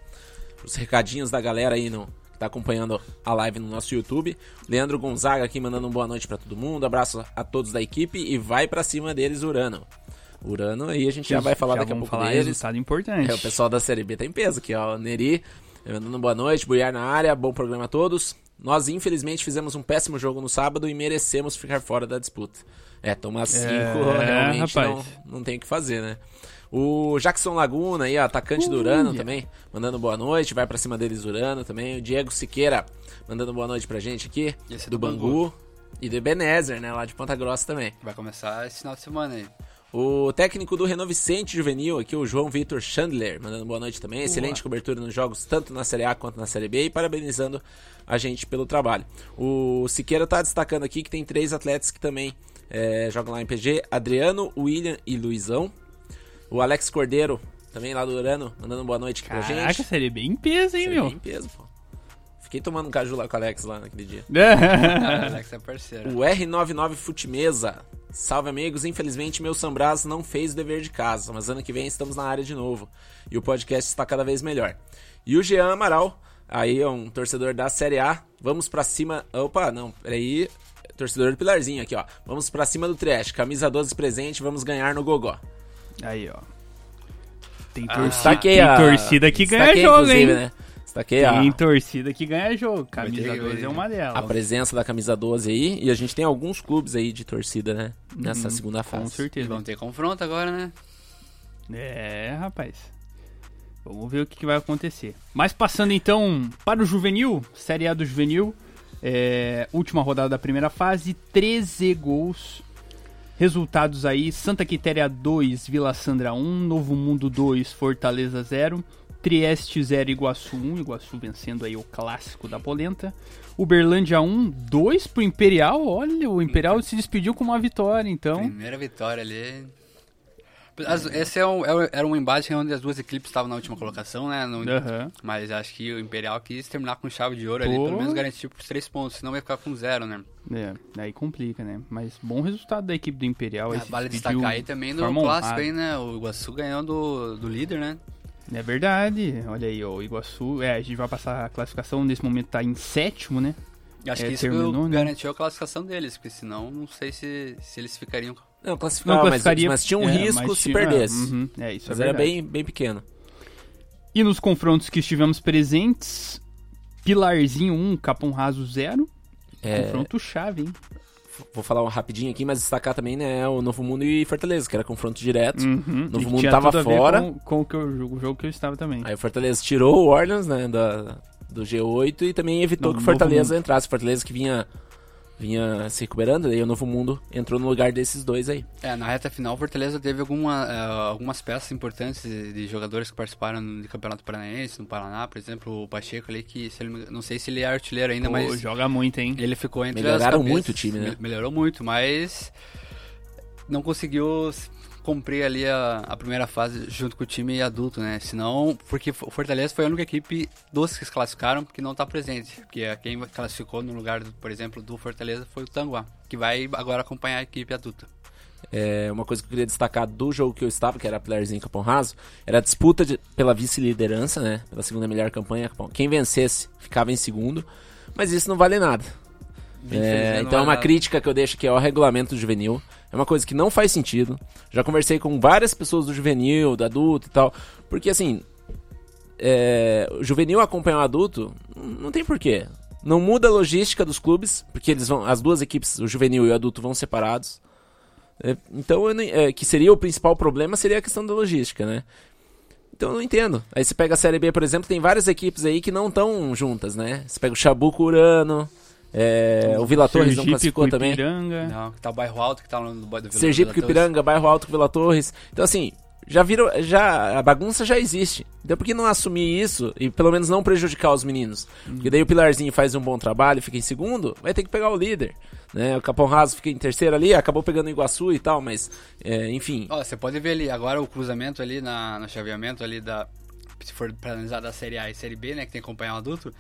Os recadinhos da galera aí no, que tá acompanhando a live no nosso YouTube. Leandro Gonzaga aqui mandando uma boa noite pra todo mundo. Abraço a todos da equipe e vai pra cima deles, Urano. Urano aí a gente já vai falar daqui a pouco falar deles. resultado importante. É, o pessoal da Série B tá em peso aqui, ó. O Neri, mandando boa noite, Buiar na área, bom programa a todos. Nós, infelizmente, fizemos um péssimo jogo no sábado e merecemos ficar fora da disputa. É, tomar 5 É, realmente não, rapaz. não tem o que fazer, né? O Jackson Laguna aí, ó, atacante do Urano também, mandando boa noite, vai pra cima deles Urano também. O Diego Siqueira, mandando boa noite pra gente aqui, Esse é do do Bangu. E do Ebenezer, né, lá de Ponta Grossa também. Vai começar esse final de semana aí. O técnico do Renault Vicente Juvenil, aqui o João Vitor Chandler, mandando boa noite também. Excelente cobertura nos jogos, tanto na Série A quanto na Série B, e parabenizando a gente pelo trabalho. O Siqueira tá destacando aqui que tem três atletas que também é, jogam lá em PG: Adriano, William e Luizão. O Alex Cordeiro, também lá do Urano, mandando boa noite aqui pra Caraca, gente. seria bem peso, hein, Série meu? B em peso, pô. Fiquei tomando um caju lá com o Alex lá naquele dia. Ah, Alex é parceiro. O R99 Futimesa. Salve amigos, infelizmente meu Sambraz não fez o dever de casa, mas ano que vem estamos na área de novo. E o podcast está cada vez melhor. E o Jean Amaral, aí é um torcedor da Série A. Vamos pra cima. Opa, não, peraí. Torcedor do Pilarzinho aqui, ó. Vamos pra cima do trash. Camisa 12 presente, vamos ganhar no Gogó. Aí, ó. Tem Ah, torcida, Destaquei tem a- torcida que ganha jogo, hein? né? Destaquei a, Tem torcida que ganha jogo. Camisa ter- 2 é uma a delas. presença da camisa 12 aí. E a gente tem alguns clubes aí de torcida, né? Nessa segunda Uhum. Com fase. E certeza. vão ter confronto agora, né? É, rapaz. Vamos ver o que, que vai acontecer. Mas passando então para o Juvenil, Série A do Juvenil. é, última rodada da primeira fase, 13 gols. Resultados aí: Santa Quitéria 2, Vila Sandra 1, Novo Mundo 2, Fortaleza 0, Trieste 0, Iguaçu 1, Iguaçu vencendo aí o clássico da polenta. Uberlândia 1, 2 pro Imperial. Olha, o Imperial se despediu com uma vitória, então. Primeira vitória ali. As- Esse é um- é era um embate onde as duas equipes estavam na última colocação, né? No- Aham. Mas acho que o Imperial quis terminar com chave de ouro ali, Pô. pelo menos garantir os três pontos, senão ia ficar com zero, né? É, daí complica, né? Mas bom resultado da equipe do Imperial. Ah, vale destacar aí também no clássico aí, né? O Iguaçu ganhou do, do líder, né? É verdade. Olha aí, ó, o Iguaçu. É, a gente vai passar a classificação. Nesse momento tá em sétimo, né? Acho É, que isso terminou, né? garantiu a classificação deles, porque senão não sei se, se eles ficariam. Não, classificava, mas, mas tinha um é, risco se tinha- perdesse. uhum, é, isso Mas é era verdade. bem, bem pequeno. E nos confrontos que estivemos presentes, Pilarzinho 1, Capão Raso 0. É, Confronto chave, hein? Vou falar um rapidinho aqui, mas destacar também, né, o Novo Mundo e Fortaleza, que era confronto direto. Uhum. Novo Mundo tava fora. Com, com o, que eu- o jogo que eu estava também. Aí o Fortaleza tirou o Orleans, né, da, do G8 e também evitou Não, que o Fortaleza entrasse. Fortaleza que vinha, vinha se recuperando, daí o Novo Mundo entrou no lugar desses dois aí. É, na reta final, o Fortaleza teve alguma, eh, algumas peças importantes de, de jogadores que participaram do Campeonato Paranaense, no Paraná, por exemplo, o Pacheco ali, que se ele não sei se ele é artilheiro ainda, Pô, mas joga muito, hein? ele ficou entre Melhoraram as cabeças. muito o time, né? Me- Melhorou muito, mas não conseguiu cumprir ali a, a primeira fase junto com o time adulto, né? Senão, porque o Fortaleza foi a única equipe dos que se classificaram que não está presente. Porque é quem classificou no lugar, do- por exemplo, do Fortaleza foi o Tanguá, que vai agora acompanhar a equipe adulta. é, uma coisa que eu queria destacar do jogo que eu estava, que era a Playerzinho Capão Raso, era a disputa de, pela vice-liderança, né? Pela segunda melhor campanha. Quem vencesse ficava em segundo, mas isso não vale nada. É, então é uma crítica que eu deixo aqui ao regulamento juvenil. É uma coisa que não faz sentido. Já conversei com várias pessoas do juvenil, do adulto e tal. Porque assim, é, o juvenil acompanhar o adulto, não tem porquê. Não muda a logística dos clubes, porque eles vão, as duas equipes, o juvenil e o adulto, vão separados. É, então, é, que seria o principal problema seria a questão da logística, né? Então eu não entendo. Aí você pega a Série B, por exemplo, tem várias equipes aí que não estão juntas, né? Você pega o Chabuco Urano, é, o Vila Torres não classificou também. Não, que tá o Bairro Alto que tá no do Vila Sergipe com Ipiranga, Bairro Alto com Vila Torres. Então assim, já viram, já a bagunça já existe. Então por que não assumir isso e pelo menos não prejudicar os meninos? Uhum. Porque daí o Pilarzinho faz um bom trabalho, fica em segundo, vai ter que pegar o líder. Né? O Capão Raso fica em terceiro ali, acabou pegando o Iguaçu e tal, mas é, enfim. Ó, você pode ver ali agora o cruzamento ali na, no chaveamento ali da se for para analisar da série A e série B, né, que tem que acompanhar o adulto,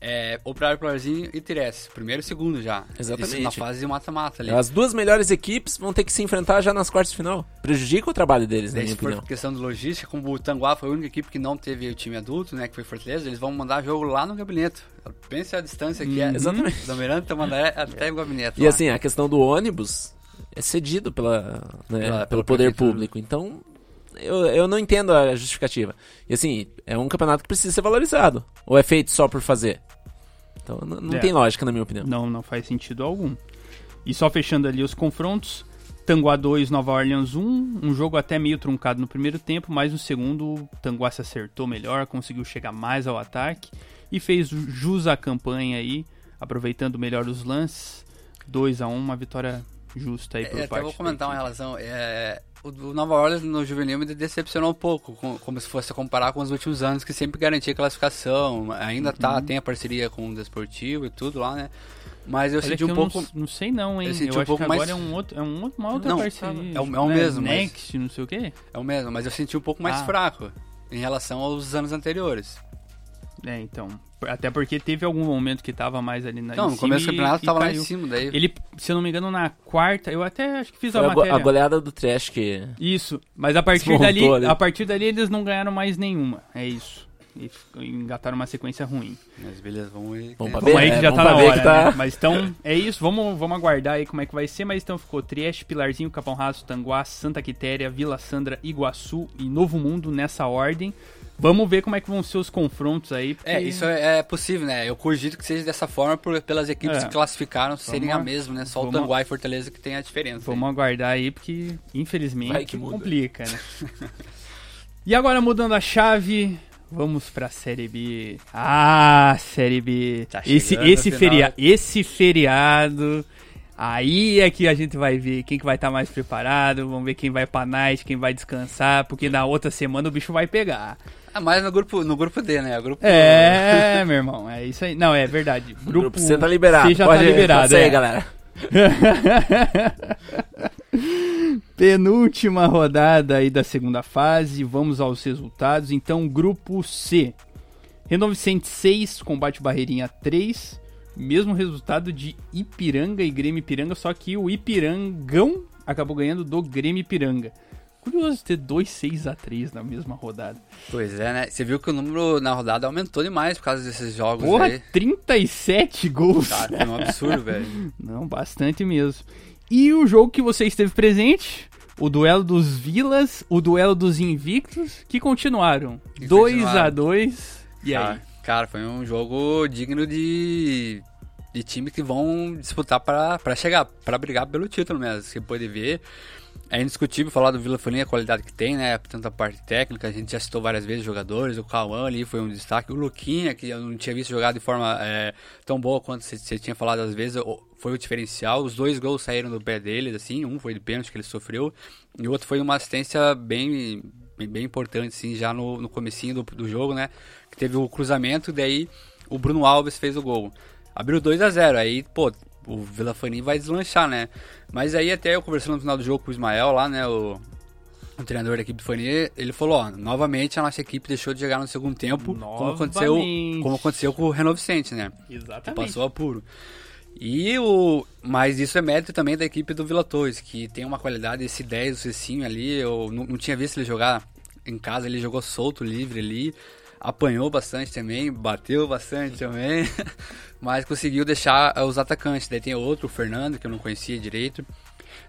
é, Operário Polarzinho e Tires. Primeiro e segundo já. Exatamente. Isso na fase de mata-mata ali. As duas melhores equipes vão ter que se enfrentar já nas quartas de final. Prejudica o trabalho deles, na minha opinião. Por questão de logística, como o Tanguá foi a única equipe que não teve o time adulto, né, que foi Fortaleza, eles vão mandar jogo lá no gabinete. Pense a distância que é. Uhum. Exatamente. Do Miranda mandar até o gabinete. E lá. assim, a questão do ônibus é cedido pela, né, pela pelo poder público. Então, eu, eu não entendo a justificativa. E assim, é um campeonato que precisa ser valorizado. Ou é feito só por fazer? Então não, não é. tem lógica, na minha opinião. Não, não faz sentido algum. E só fechando ali os confrontos, Tanguá 2, Nova Orleans 1, um jogo até meio truncado no primeiro tempo, mas no segundo Tanguá se acertou melhor, conseguiu chegar mais ao ataque e fez jus à campanha aí, aproveitando melhor os lances. 2 a 1 uma vitória justa aí por é, parte. Eu vou comentar uma relação. É, o, Nova Orleans no juvenil me decepcionou um pouco, com, como se fosse comparar com os últimos anos, que sempre garantia classificação. Ainda tá, uhum. tem a parceria com o Desportivo e tudo lá, né? Mas eu Olha senti um pouco. Não, não, sei não, hein? Eu, senti eu um acho pouco que agora mais... é, um outro, é um, uma outra não, parceria. É o, é o né? mesmo. Next, mas... não sei o quê. É o mesmo, mas eu senti um pouco mais ah. fraco em relação aos anos anteriores. É, então. Até porque teve algum momento que tava mais ali na Não, no começo do campeonato tava caiu. lá em cima daí. Ele, se eu não me engano, na quarta, eu até acho que fiz Foi a, a matéria. A goleada do Trash que. Isso, mas a partir dali, ali. a partir dali eles não ganharam mais nenhuma. É isso. E engataram uma sequência ruim. Mas beleza, vamos aí. Vamos, vamos aí que já é, tá na hora, tá... Né? Mas então, é isso, vamos, vamos aguardar aí como é que vai ser. Mas então ficou Trieste, Pilarzinho, Capão Raso, Tanguá, Santa Quitéria, Vila Sandra, Iguaçu e Novo Mundo nessa ordem. Vamos ver como é que vão ser os confrontos aí. Porque... É, isso é, é, possível, né? Eu cogito que seja dessa forma por, pelas equipes é. que classificaram serem a mesma, né? Só vamos... o Tanguá e Fortaleza que tem a diferença. Vamos aí. aguardar aí, porque infelizmente que complica, né? e agora mudando a chave, vamos pra Série B. Ah, Série B. Tá esse, esse, feria esse feriado Aí é que a gente vai ver quem que vai estar tá mais preparado, vamos ver quem vai pra night, quem vai descansar, porque na outra semana o bicho vai pegar. Ah, mais no grupo, no grupo D, né? O grupo É, meu irmão, é isso aí. Não, é verdade. Grupo, grupo C tá liberado. C já tá pode, tá liberado. Pode aí, é. galera. Penúltima rodada aí da segunda fase, vamos aos resultados. Então, grupo C. Renovo Vicente 6, combate Barreirinha 3. Mesmo resultado de Ipiranga e Grêmio Ipiranga, só que o Ipirangão acabou ganhando do Grêmio Ipiranga. Curioso ter dois 6 a 3 na mesma rodada. Pois é, né? Você viu que o número na rodada aumentou demais por causa desses jogos Porra, aí. 37 gols. Cara, foi um absurdo, velho. Não, bastante mesmo. E o jogo que você esteve presente, o duelo dos Vilas, o duelo dos Invictos, que continuaram. 2 a 2 E aí? Cara, foi um jogo digno de de times que vão disputar para chegar, para brigar pelo título mesmo. Você pode ver é indiscutível falar do Vila Folhinha, a qualidade que tem, né? Tanto a parte técnica, a gente já citou várias vezes jogadores, o Cauã ali foi um destaque, o Luquinha, que eu não tinha visto jogar de forma é, tão boa quanto você tinha falado às vezes, foi o diferencial. Os dois gols saíram do pé dele, assim, um foi de pênalti que ele sofreu, e o outro foi uma assistência bem, bem, bem importante, assim, já no, no comecinho do, do jogo, né? Que teve o cruzamento, daí o Bruno Alves fez o gol. Abriu 2 a 0 aí, pô, o Vila Fani vai deslanchar, né? Mas aí até eu conversando no final do jogo com o Ismael lá, né? O, o treinador da equipe do Fani, ele falou, ó, novamente a nossa equipe deixou de jogar no segundo tempo, como aconteceu, como aconteceu com o Reno Vicente, né? Exatamente. Que passou apuro. E o. Mas isso é mérito também da equipe do Vila Torres, que tem uma qualidade, esse 10, o Cecinho ali, eu não, não tinha visto ele jogar em casa, ele jogou solto, livre ali. Apanhou bastante também, bateu bastante também, mas conseguiu deixar os atacantes. Daí tem outro, o Fernando, que eu não conhecia direito.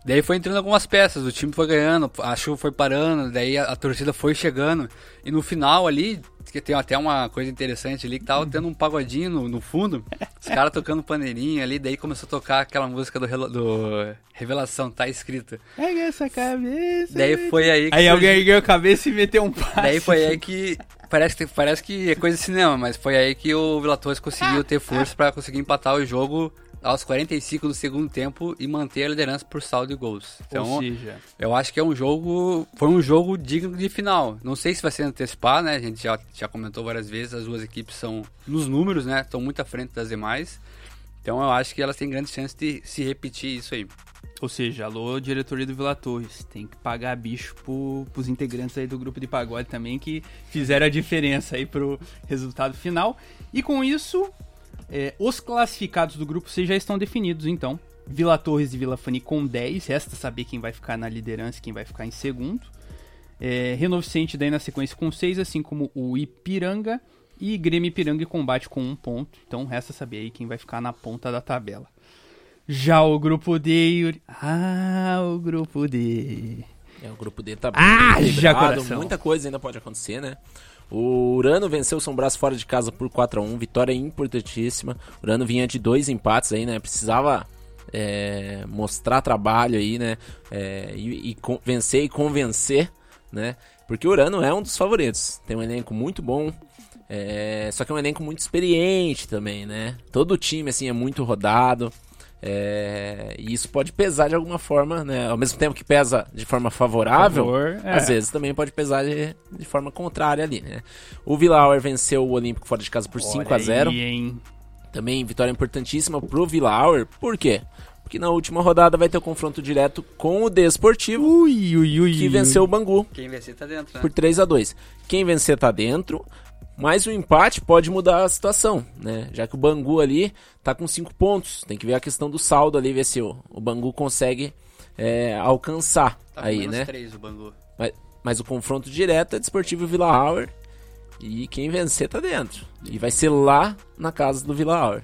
Daí foi entrando algumas peças, o time foi ganhando, a chuva foi parando, daí a, a torcida foi chegando. E no final ali, que tem até uma coisa interessante ali, que tava tendo um pagodinho no, no fundo, os caras tocando paneirinha ali, daí começou a tocar aquela música do, do Revelação, tá escrito. Pega essa cabeça. Daí foi aí que Aí surgiu- alguém ergueu a cabeça e meteu um passe. Daí foi aí que. Parece que, parece que é coisa de cinema, mas foi aí que o Vila Torres conseguiu ter força pra conseguir empatar o jogo aos 45 do segundo tempo e manter a liderança por saldo de gols. Então, seja, eu acho que é um jogo. Foi um jogo digno de final. Não sei se vai ser antecipado, né? A gente já, já comentou várias vezes, as duas equipes são nos números, né? Estão muito à frente das demais. Então eu acho que elas têm grande chance de se repetir isso aí. Ou seja, alô, diretoria do Vila Torres, tem que pagar bicho pro, pros integrantes aí do grupo de pagode também que fizeram a diferença aí pro resultado final. E com isso, é, os classificados do grupo C já estão definidos, então. Vila Torres e Vila Fani com 10, resta saber quem vai ficar na liderança e quem vai ficar em segundo. É, Renovo Vicente daí na sequência com 6, assim como o Ipiranga. E Grêmio Ipiranga e Combate com um ponto. Então resta saber aí quem vai ficar na ponta da tabela. Já o grupo D, Yuri. Ah, o grupo D. É, o grupo D tá Ah, equilibrado, muita coisa ainda pode acontecer, né? O Urano venceu o São Brás fora de casa por 4 a 1 vitória importantíssima. O Urano vinha de dois empates aí, né? Precisava é, mostrar trabalho aí, né? É, e, e vencer e convencer, né? Porque o Urano é um dos favoritos. Tem um elenco muito bom. é, só que é um elenco muito experiente também, né? Todo o time, assim, é muito rodado. É, e isso pode pesar de alguma forma, né? Ao mesmo tempo que pesa de forma favorável, Favor, é. às vezes também pode pesar de, de forma contrária ali, né? O Villauer venceu o Olímpico fora de casa por 5 a 0 Olha aí, hein? Também vitória importantíssima pro Villauer. Por quê? Porque na última rodada vai ter o confronto direto com o Desportivo, Ui, ui, ui. que venceu o Bangu Quem vencer tá dentro, né? por 3 a 2 Quem vencer tá dentro, mas o empate pode mudar a situação, né? Já que o Bangu ali tá com 5 pontos. Tem que ver a questão do saldo ali, ver se o, o Bangu consegue é, alcançar Tá com aí, menos né? 3 o Bangu. Mas, mas o confronto direto é Desportivo Vila Hauer. E quem vencer tá dentro. E vai ser lá na casa do Vila Hauer.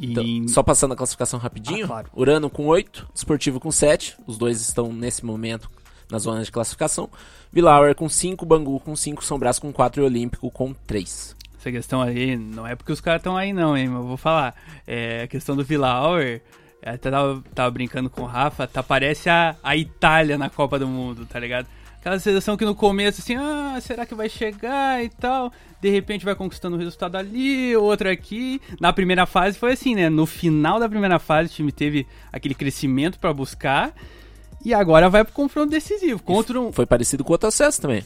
E... Então, só passando a classificação rapidinho. Ah, claro. Urano com 8, Desportivo com 7. Os dois estão nesse momento na zona de classificação. Vila Hauer com 5, Bangu com 5, São Brás com 4 e Olímpico com 3. Essa questão aí, não é porque os caras estão aí não, hein, eu vou falar. É, a questão do Villa Auer, até tava, tava brincando com o Rafa, tá, parece a, a Itália na Copa do Mundo, tá ligado? Aquela sensação que no começo, assim, ah, será que vai chegar e tal? De repente vai conquistando o resultado ali, outro aqui. Na primeira fase foi assim, né? No final da primeira fase o time teve aquele crescimento pra buscar. E agora vai pro confronto decisivo. Contra um, Foi parecido com o outro acesso também.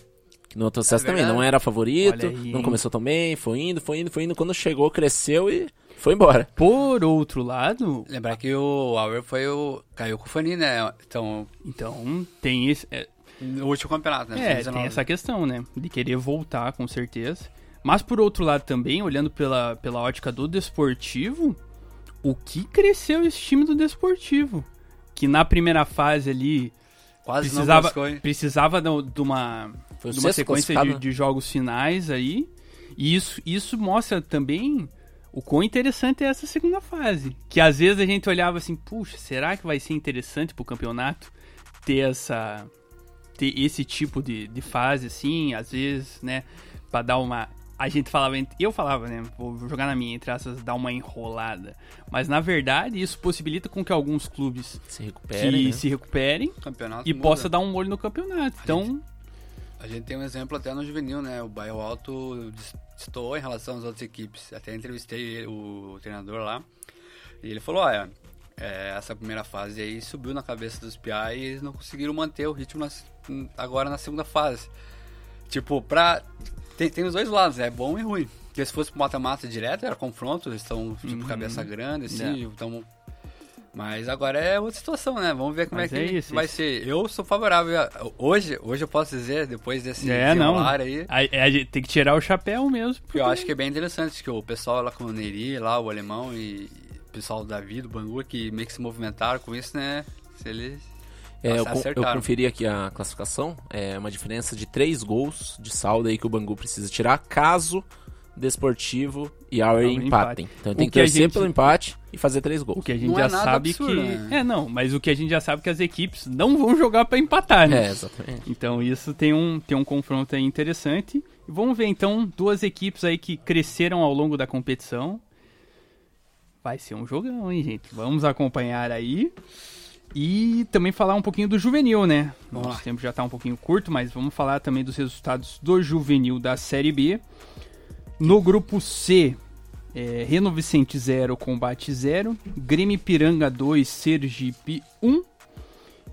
Que no outro acesso também verdade. não era favorito, aí, não começou tão bem, foi indo, foi indo, foi indo. Quando chegou, cresceu e foi embora. Por outro lado, Lembrar que o Auer foi o. caiu com o Fani, né? Então, então tem esse. é, no último campeonato, né? É, 2019. tem essa questão, né? De querer voltar, com certeza. Mas por outro lado também, olhando pela, pela ótica do desportivo, o que cresceu esse time do desportivo? Que na primeira fase ali Quase não precisava, precisava de, uma, de uma sequência de, né? de jogos finais aí. E isso, isso mostra também o quão interessante é essa segunda fase. Que às vezes a gente olhava assim, puxa, será que vai ser interessante pro campeonato ter essa. ter esse tipo de, de fase, assim, às vezes, né? Pra dar uma. A gente falava, eu falava, né? Vou jogar na minha, entre essas, dar uma enrolada. Mas na verdade, isso possibilita com que alguns clubes Se que recupere, né? se recuperem Campeonato e muda. possa dar um molho no campeonato. Então, A gente tem um exemplo até no juvenil, né? O Bairro Alto destoou em relação às outras equipes. Até entrevistei o treinador lá. E ele falou, olha, é, essa primeira fase aí subiu na cabeça dos PA e eles não conseguiram manter o ritmo nas- agora na segunda fase. Tipo, pra. Tem, tem os dois lados, é bom e ruim. Porque se fosse pro mata-mata direto, era confronto, eles estão tipo Uhum. cabeça grande, assim, É. então. Mas agora é outra situação, né? Vamos ver como Mas é que é isso, vai isso. ser. Eu sou favorável. a- Hoje, hoje eu posso dizer, depois desse é, não. aí, a gente tem que tirar o chapéu mesmo. que eu acho que é bem interessante, que o pessoal lá com o Neri, lá, o alemão e o pessoal do Davi, do Bangu, que meio que se movimentaram com isso, né? Se eles É, eu, eu conferi aqui a classificação. É uma diferença de 3 gols de saldo aí que o Bangu precisa tirar caso Desportivo e Auer empatem. empatem. Então O tem que torcer gente- pelo empate e fazer 3 O gols. que a gente Não já é nada sabe absurdo, que. né? É, não, mas o que a gente já sabe é que as equipes não vão jogar pra empatar, né? É, exatamente. Então isso tem um, tem um confronto aí interessante. E vamos ver então duas equipes aí que cresceram ao longo da competição. Vai ser um jogão, hein, gente? Vamos acompanhar aí. E também falar um pouquinho do juvenil, né? Nosso lá. tempo já tá um pouquinho curto, mas vamos falar também dos resultados do juvenil da Série B. No grupo C, é, Reno Vicente 0, Combate 0. Grêmio Ipiranga 2, Sergipe 1.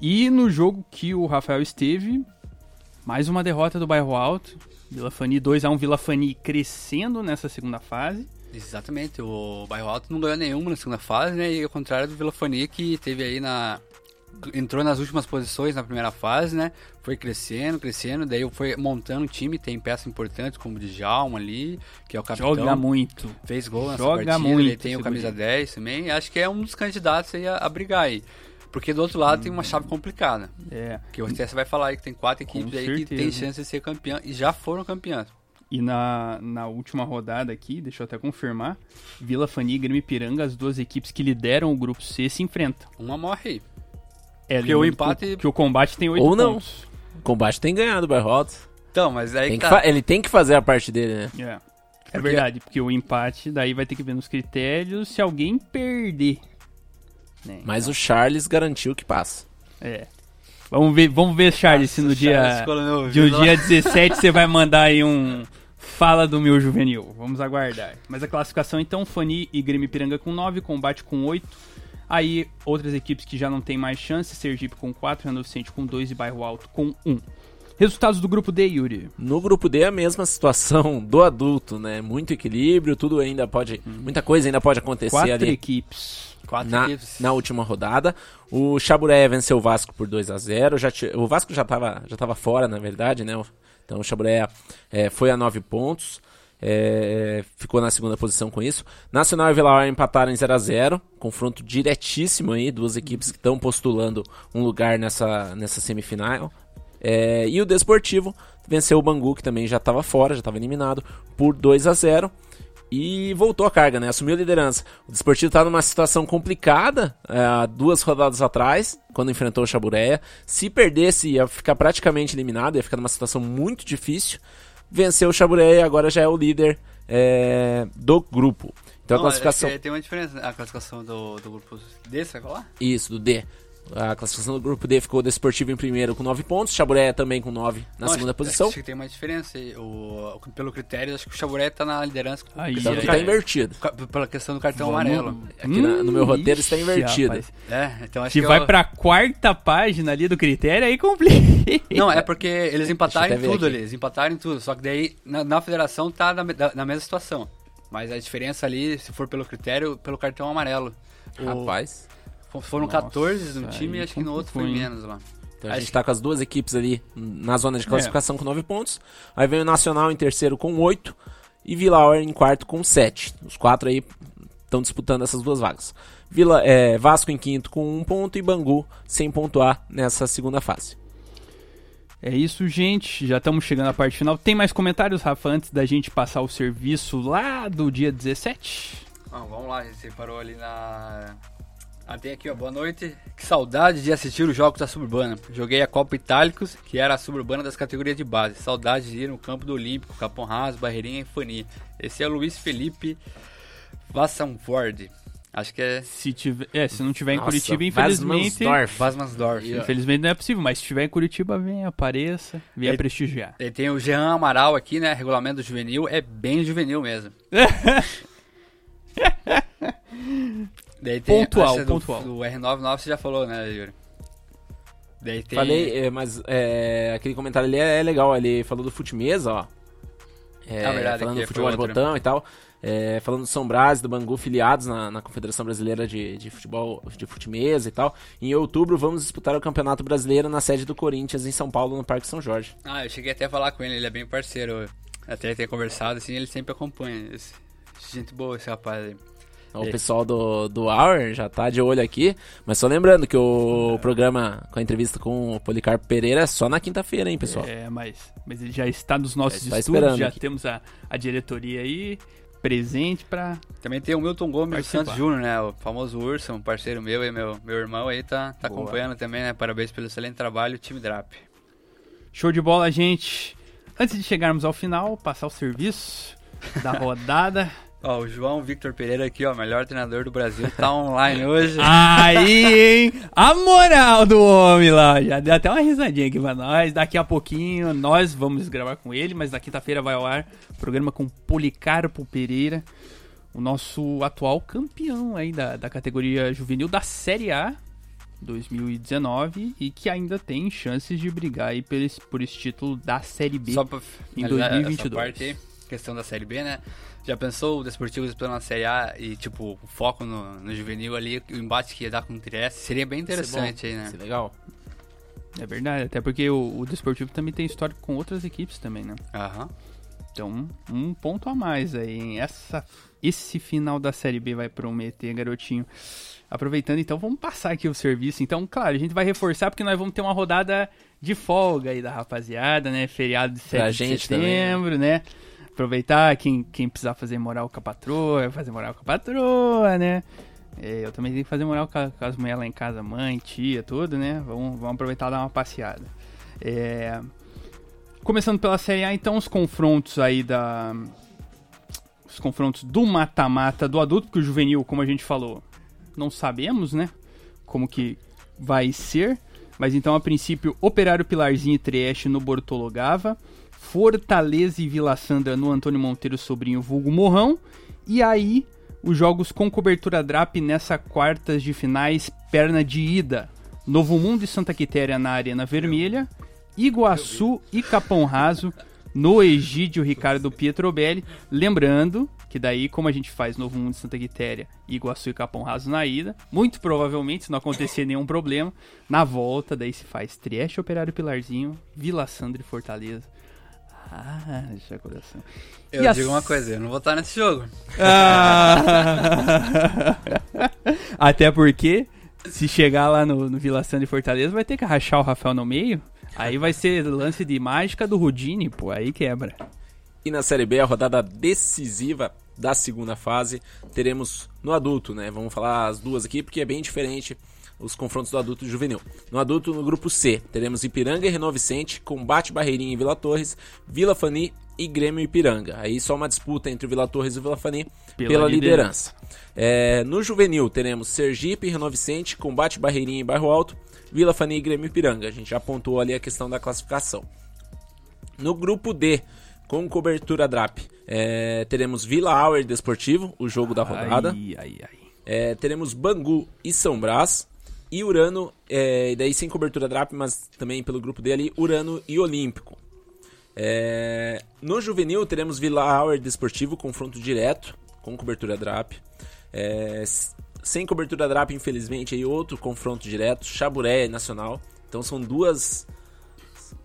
E no jogo que o Rafael esteve, mais uma derrota do Bairro Alto. Vila Fani 2x1, Vila Fani crescendo nessa segunda fase. Exatamente, o Bairro Alto não ganhou nenhuma na segunda fase, né? E ao contrário do Vila Fani, que teve aí na. Entrou nas últimas posições na primeira fase, né? Foi crescendo, crescendo, daí foi montando um time, tem peças importantes como o Djalma ali, que é o capitão. Joga muito. Fez gol nessa Joga partida, muito ele tem o camisa guri. 10 também. Acho que é um dos candidatos aí a, a brigar aí. Porque do outro lado tem uma chave complicada. É. Que você vai falar aí que tem quatro equipes aí que tem chance de ser campeão e já foram campeãs. E na, na última rodada aqui, deixa eu até confirmar, Vila Fani e Grêmio Ipiranga, as duas equipes que lideram o grupo C, se enfrentam. Uma morre aí. É, Porque o empate- Que, o- que o combate tem 8 Ou não. pontos. O combate tem ganhado o Bairro Alto. Então, mas aí Tem tá. Ele tem que fazer a parte dele, né? É. É Porque- verdade, porque o empate daí vai ter que ver nos critérios se alguém perder. né? Mas o Charles garantiu que passa. É. Vamos ver, vamos ver, Charles, se no Nossa, Charles dia, no dia 17 você vai mandar aí um fala do meu juvenil. Vamos aguardar. Mas a classificação então, Fani e Grêmio Ipiranga com 9, Combate com 8. Aí outras equipes que já não tem mais chance, Sergipe com 4, Reno Vicente com 2 e Bairro Alto com 1. Resultados do grupo D, Yuri. No grupo D é a mesma situação do adulto, né? Muito equilíbrio, tudo ainda pode. Muita coisa ainda pode acontecer Quatro ali equipes. Quatro na, equipes. na última rodada. O Chaburé venceu o Vasco por 2 a 0 já O Vasco já estava já tava fora, na verdade, né? Então o Chaburé é, foi a 9 pontos. é, ficou na segunda posição com isso. Nacional e Vila Hora empataram em 0 a 0 Confronto diretíssimo aí, duas equipes que estão postulando um lugar nessa, nessa semifinal. É, e o Desportivo venceu o Bangu, que também já estava fora, já estava eliminado, por 2 a 0 e voltou a carga, né? Assumiu a liderança. O Desportivo está numa situação complicada, é, duas rodadas atrás, quando enfrentou o Chabureia. Se perdesse, ia ficar praticamente eliminado, ia ficar numa situação muito difícil. Venceu o Chabureia e agora já é o líder é, do grupo. Então a Não, classificação. acho que Tem uma diferença. A classificação do, do grupo D, você vai falar? Isso, do D. A classificação do grupo D ficou o Desportivo em primeiro com 9 pontos, Chaburé também com 9 na Não, segunda acho- posição. Acho que tem uma diferença. aí. O, pelo critério, acho que o Chaburé tá na liderança. Aí, Então que tá invertido. Pela questão do cartão Vamos- amarelo. Aqui na- no meu roteiro está invertido. rapaz. É, então acho Se que vai é o- pra quarta página ali do critério, aí complica. Não, é porque eles empataram eu em tudo aqui. ali. Eles empataram em tudo. Só que daí na, na federação tá na, na mesma situação. Mas a diferença ali, se for pelo critério, pelo cartão amarelo. O- Rapaz. Foram Nossa, 14 no time e acho que no outro foi hein? menos lá. Então a gente que- tá com as duas equipes ali na zona É. de classificação com 9 pontos. Aí vem o Nacional em terceiro com 8 e Vila Hora em quarto com 7. Os quatro aí estão disputando essas duas vagas. Vila, é, Vasco em quinto com 1 ponto e Bangu sem pontuar nessa segunda fase. É isso, gente. Já estamos chegando à parte final. Tem mais comentários, Rafa, antes da gente passar o serviço lá do dia 17? Ah, vamos lá, você parou ali na. Ah, tem aqui, ó. Boa noite. Que saudade de assistir os jogos da Suburbana. Joguei a Copa Itálicos, que era a Suburbana das categorias de base. Saudade de ir no campo do Olímpico, Capão Raso, Barreirinha e Fani. Esse é o Luiz Felipe Vassanford. Acho que é Se tiver, é, se não tiver em Nossa, Curitiba, infelizmente, Vasmansdorf. Infelizmente não é possível, mas se tiver em Curitiba, venha, apareça, venha É- prestigiar. Daí tem o Jean Amaral aqui, né? Regulamento juvenil. É bem juvenil mesmo. Daí tem Pontual, do, pontual. Do R99 você já falou, né, Yuri? Daí tem. Falei, é, mas é, aquele comentário ali é, é legal. Ele falou do futimesa, ó. É, Ah, verdade, falando do futebol de botão e tal. É, falando do São Brás, do Bangu, filiados na, na Confederação Brasileira de, de Futebol de Futimesa e tal. Em outubro vamos disputar o Campeonato Brasileiro na sede do Corinthians, em São Paulo, no Parque São Jorge. Ah, eu cheguei até a falar com ele, ele é bem parceiro. Até ter conversado, assim, ele sempre acompanha. Gente boa esse rapaz aí. O pessoal do, do Hour já tá de olho aqui. Mas só lembrando que o programa com a entrevista com o Policarpo Pereira é só na quinta-feira, hein, pessoal? É, mas, mas ele já está nos nossos Já está estúdios, já aqui. temos a, a diretoria aí presente pra. Também tem o Milton Gomes Participar. Santos Júnior, né? O famoso Urso, um parceiro meu e meu, meu irmão aí tá, tá Boa. acompanhando também, né? Parabéns pelo excelente trabalho, time Drap. Show de bola, gente. Antes de chegarmos ao final, passar o serviço da rodada. Ó, o João Victor Pereira aqui, ó, melhor treinador do Brasil, tá online hoje. Aí, hein? A moral do homem lá. Já deu até uma risadinha aqui pra nós. Daqui a pouquinho nós vamos gravar com ele, mas na quinta-feira vai ao ar programa com Policarpo Pereira, o nosso atual campeão aí da, da categoria juvenil da Série A 2019 e que ainda tem chances de brigar aí por esse, por esse título da Série B. Só pra em finalizar 2022. essa parte questão da Série B, né? Já pensou o Desportivo disputando na Série A e, tipo, o foco no, no juvenil ali, o embate que ia dar com o Trieste, seria bem interessante aí, né? É legal. É verdade, até porque o, o Desportivo também tem histórico com outras equipes também, né? Aham. Então, um ponto a mais aí. hein? Essa, esse final da Série B vai prometer, garotinho. Aproveitando, então, vamos passar aqui o serviço. Então, claro, a gente vai reforçar porque nós vamos ter uma rodada de folga aí da rapaziada, né? Feriado de 7 Pra de gente setembro, né? Aproveitar quem, quem precisar fazer moral com a patroa, fazer moral com a patroa, né? É, eu também tenho que fazer moral com, a- com as mulheres lá em casa, mãe, tia, tudo, né? Vamos, vamos aproveitar e dar uma passeada. É, Começando pela Série A, então, os confrontos aí da. Os confrontos do mata-mata do adulto, porque o juvenil, como a gente falou, não sabemos, né? Como que vai ser. Mas então, a princípio, Operário Pilarzinho e Trieste no Bortologava. Fortaleza e Vila Sandra no Antônio Monteiro Sobrinho Vulgo Morrão. E aí, os jogos com cobertura DRAP nessa quartas de finais, perna de ida. Novo Mundo e Santa Quitéria na Arena Vermelha. Iguaçu e Capão Raso no Egídio Ricardo Pietrobelli. Lembrando que daí, como a gente faz Novo Mundo e Santa Quitéria, Iguaçu e Capão Raso na ida, muito provavelmente, se não acontecer nenhum problema, na volta daí se faz Trieste, Operário Pilarzinho, Vila Sandra e Fortaleza. Ah, já coração. Eu E a digo uma coisa, eu não vou estar nesse jogo. Ah. Até porque, se chegar lá no, no Vila Sandra e Fortaleza, vai ter que rachar o Rafael no meio. Aí vai ser lance de mágica do Rudini, pô, aí quebra. E na Série B, a rodada decisiva da segunda fase, teremos no adulto, né? Vamos falar as duas aqui porque é bem diferente os confrontos do adulto e juvenil. No adulto, no grupo C, teremos Ipiranga e Renault Vicente, Combate Barreirinha e Vila Torres, Vila Fani e Grêmio Ipiranga. Aí só uma disputa entre Vila Torres e Vila Fani Pela pela, liderança. liderança. É, no juvenil, teremos Sergipe e Renault Vicente, Combate Barreirinha e Bairro Alto, Vila Fani e Grêmio Ipiranga. A gente já apontou ali a questão da classificação. No grupo D, com cobertura DRAP, é, teremos Vila Auer Desportivo, o jogo da rodada. Ai, ai, ai. É, teremos Bangu e São Brás. E Urano, é, e daí sem cobertura DRAP, mas também pelo grupo D ali, Urano e Olímpico. É, no juvenil teremos Vila Auer Desportivo, confronto direto, com cobertura DRAP. É, sem cobertura DRAP, infelizmente, aí outro confronto direto, Chaburé e Nacional. Então são duas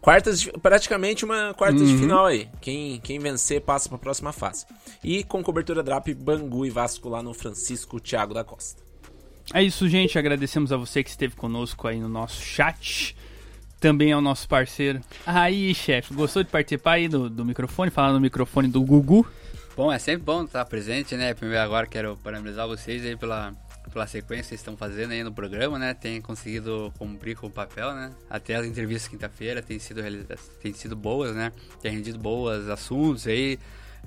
quartas, de- praticamente uma quarta de final aí. Quem, quem vencer passa para a próxima fase. E com cobertura DRAP, Bangu e Vasco lá no Francisco Thiago da Costa. É isso, gente. Agradecemos a você que esteve conosco aí no nosso chat. Também ao nosso parceiro. Aí, chefe, gostou de participar aí do, do microfone? Falar no microfone do Gugu? Bom, é sempre bom estar presente, né? Primeiro agora quero parabenizar vocês aí pela, pela sequência que vocês estão fazendo aí no programa, né? Tem conseguido cumprir com o papel, né? Até as entrevistas quinta-feira têm sido, têm sido boas, né? Tem rendido boas assuntos aí.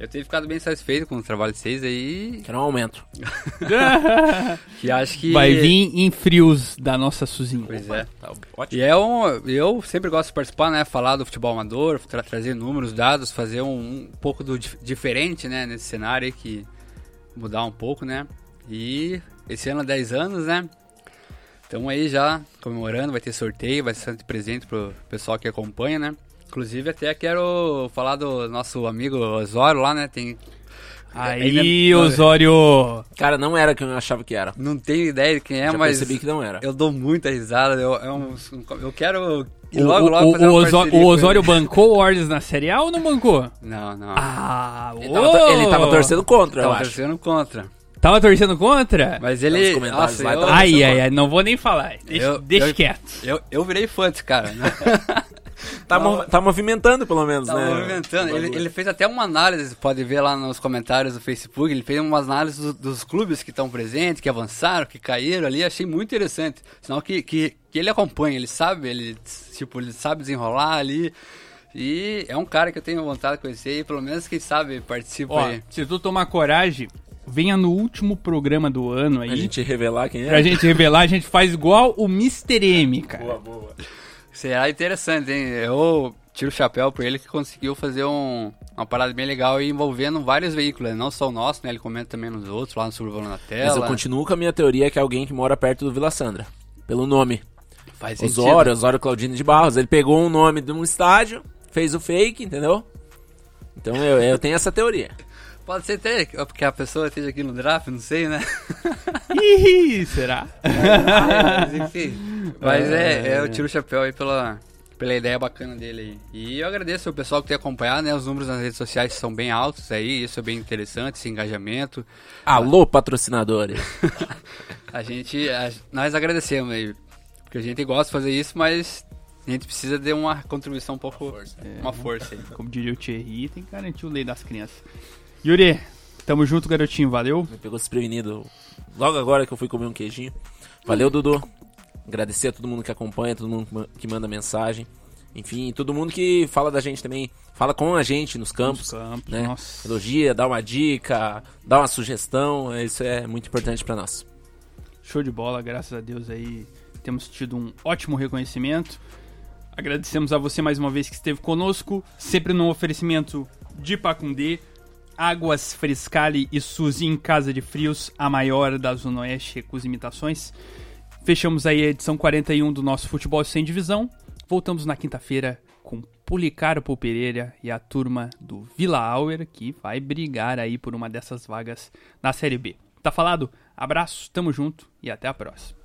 Eu tenho ficado bem satisfeito com o trabalho de vocês aí. Quero um aumento. Que acho que. Vai vir em frios da nossa Suzinha. Pois é. Tá ótimo. E é um, eu sempre gosto de participar, né? Falar do futebol amador, tra- trazer números, dados, fazer um, um pouco do dif- diferente, né? Nesse cenário aí que mudar um pouco, né? E esse ano é 10 anos, né? Então aí já comemorando, vai ter sorteio, vai ser presente pro pessoal que acompanha, né? Inclusive até quero falar do nosso amigo Osório lá, né? Tem Aí, Ainda- Osório. Cara, não era quem eu achava que era. não tenho ideia de quem é, Já mas percebi que não era. eu dou muita risada. Eu, é um- eu quero O, logo, logo o- fazer o uma Osó- parceria o Osório bancou o Warriors na Série A ou não bancou? Não, não. Ah, Ele tava, ele tava torcendo contra, eu Tava acho. torcendo contra. Tava torcendo contra? Mas ele. Nossa, lá, eu, Ai, torcendo ai, ai, não vou nem falar. Deixa, Eu- deixa eu- quieto. eu, eu virei fã desse cara, né? Tá, mo- tá movimentando, pelo menos, Tá né? movimentando. o Ele, ele fez até uma análise, pode ver lá nos comentários do Facebook, ele fez umas análises do- dos clubes que estão presentes, que avançaram, que caíram ali, achei muito interessante. Sinal que, que, que ele acompanha, ele sabe, ele, tipo, ele sabe desenrolar ali. E é um cara que eu tenho vontade de conhecer e pelo menos, quem sabe, participa Ó, aí. se tu tomar coragem, venha no último programa do ano aí. A gente revelar quem é. Pra gente revelar, a gente faz igual o Mr. M, cara. Boa, boa. Será interessante, hein? Eu tiro o chapéu pra ele que conseguiu fazer um, uma parada bem legal e envolvendo vários veículos, né? não só o nosso, né? Ele comenta também nos outros, lá no Sobrevoando na Tela. Mas eu continuo com a minha teoria que é alguém que mora perto do Vila Sandra. Pelo nome. Faz sentido. Osório, Osório Claudino de Barros. Ele pegou um nome de um estádio, fez o fake, entendeu? Então eu, eu tenho essa teoria. Pode ser até porque a pessoa esteja aqui no draft, não sei, né? Ih, será? Mas enfim. Mas é, é, eu tiro o chapéu aí pela, pela ideia bacana dele aí. E eu agradeço o pessoal que tem acompanhado, né? Os números nas redes sociais são bem altos aí, isso é bem interessante, esse engajamento. Alô, patrocinadores. A gente, a- nós agradecemos aí, porque a gente gosta de fazer isso, mas a gente precisa de uma contribuição um pouco, uma força aí. Como diria o Thierry, tem que garantir o lei das crianças. Yuri, tamo junto, garotinho, valeu. Me pegou desprevenido logo agora que eu fui comer um queijinho. Valeu, Dudu. Agradecer a todo mundo que acompanha, todo mundo que ma- que manda mensagem. Enfim, todo mundo que fala da gente também, fala com a gente nos campos. Nos campos, né? nossa. Elogia, dá uma dica, dá uma sugestão. Isso é muito importante pra nós. Show de bola, graças a Deus aí temos tido um ótimo reconhecimento. Agradecemos a você mais uma vez que esteve conosco, sempre no oferecimento de Pacundê, Águas Frescali e Suzy em Casa de Frios, a maior da Zona Oeste, as imitações. Fechamos aí a edição 41 do nosso Futebol Sem Divisão. Voltamos na quinta-feira com Policarpo Pereira e a turma do Vila Auer, que vai brigar aí por uma dessas vagas na Série B. Tá falado? Abraço, tamo junto e até a próxima.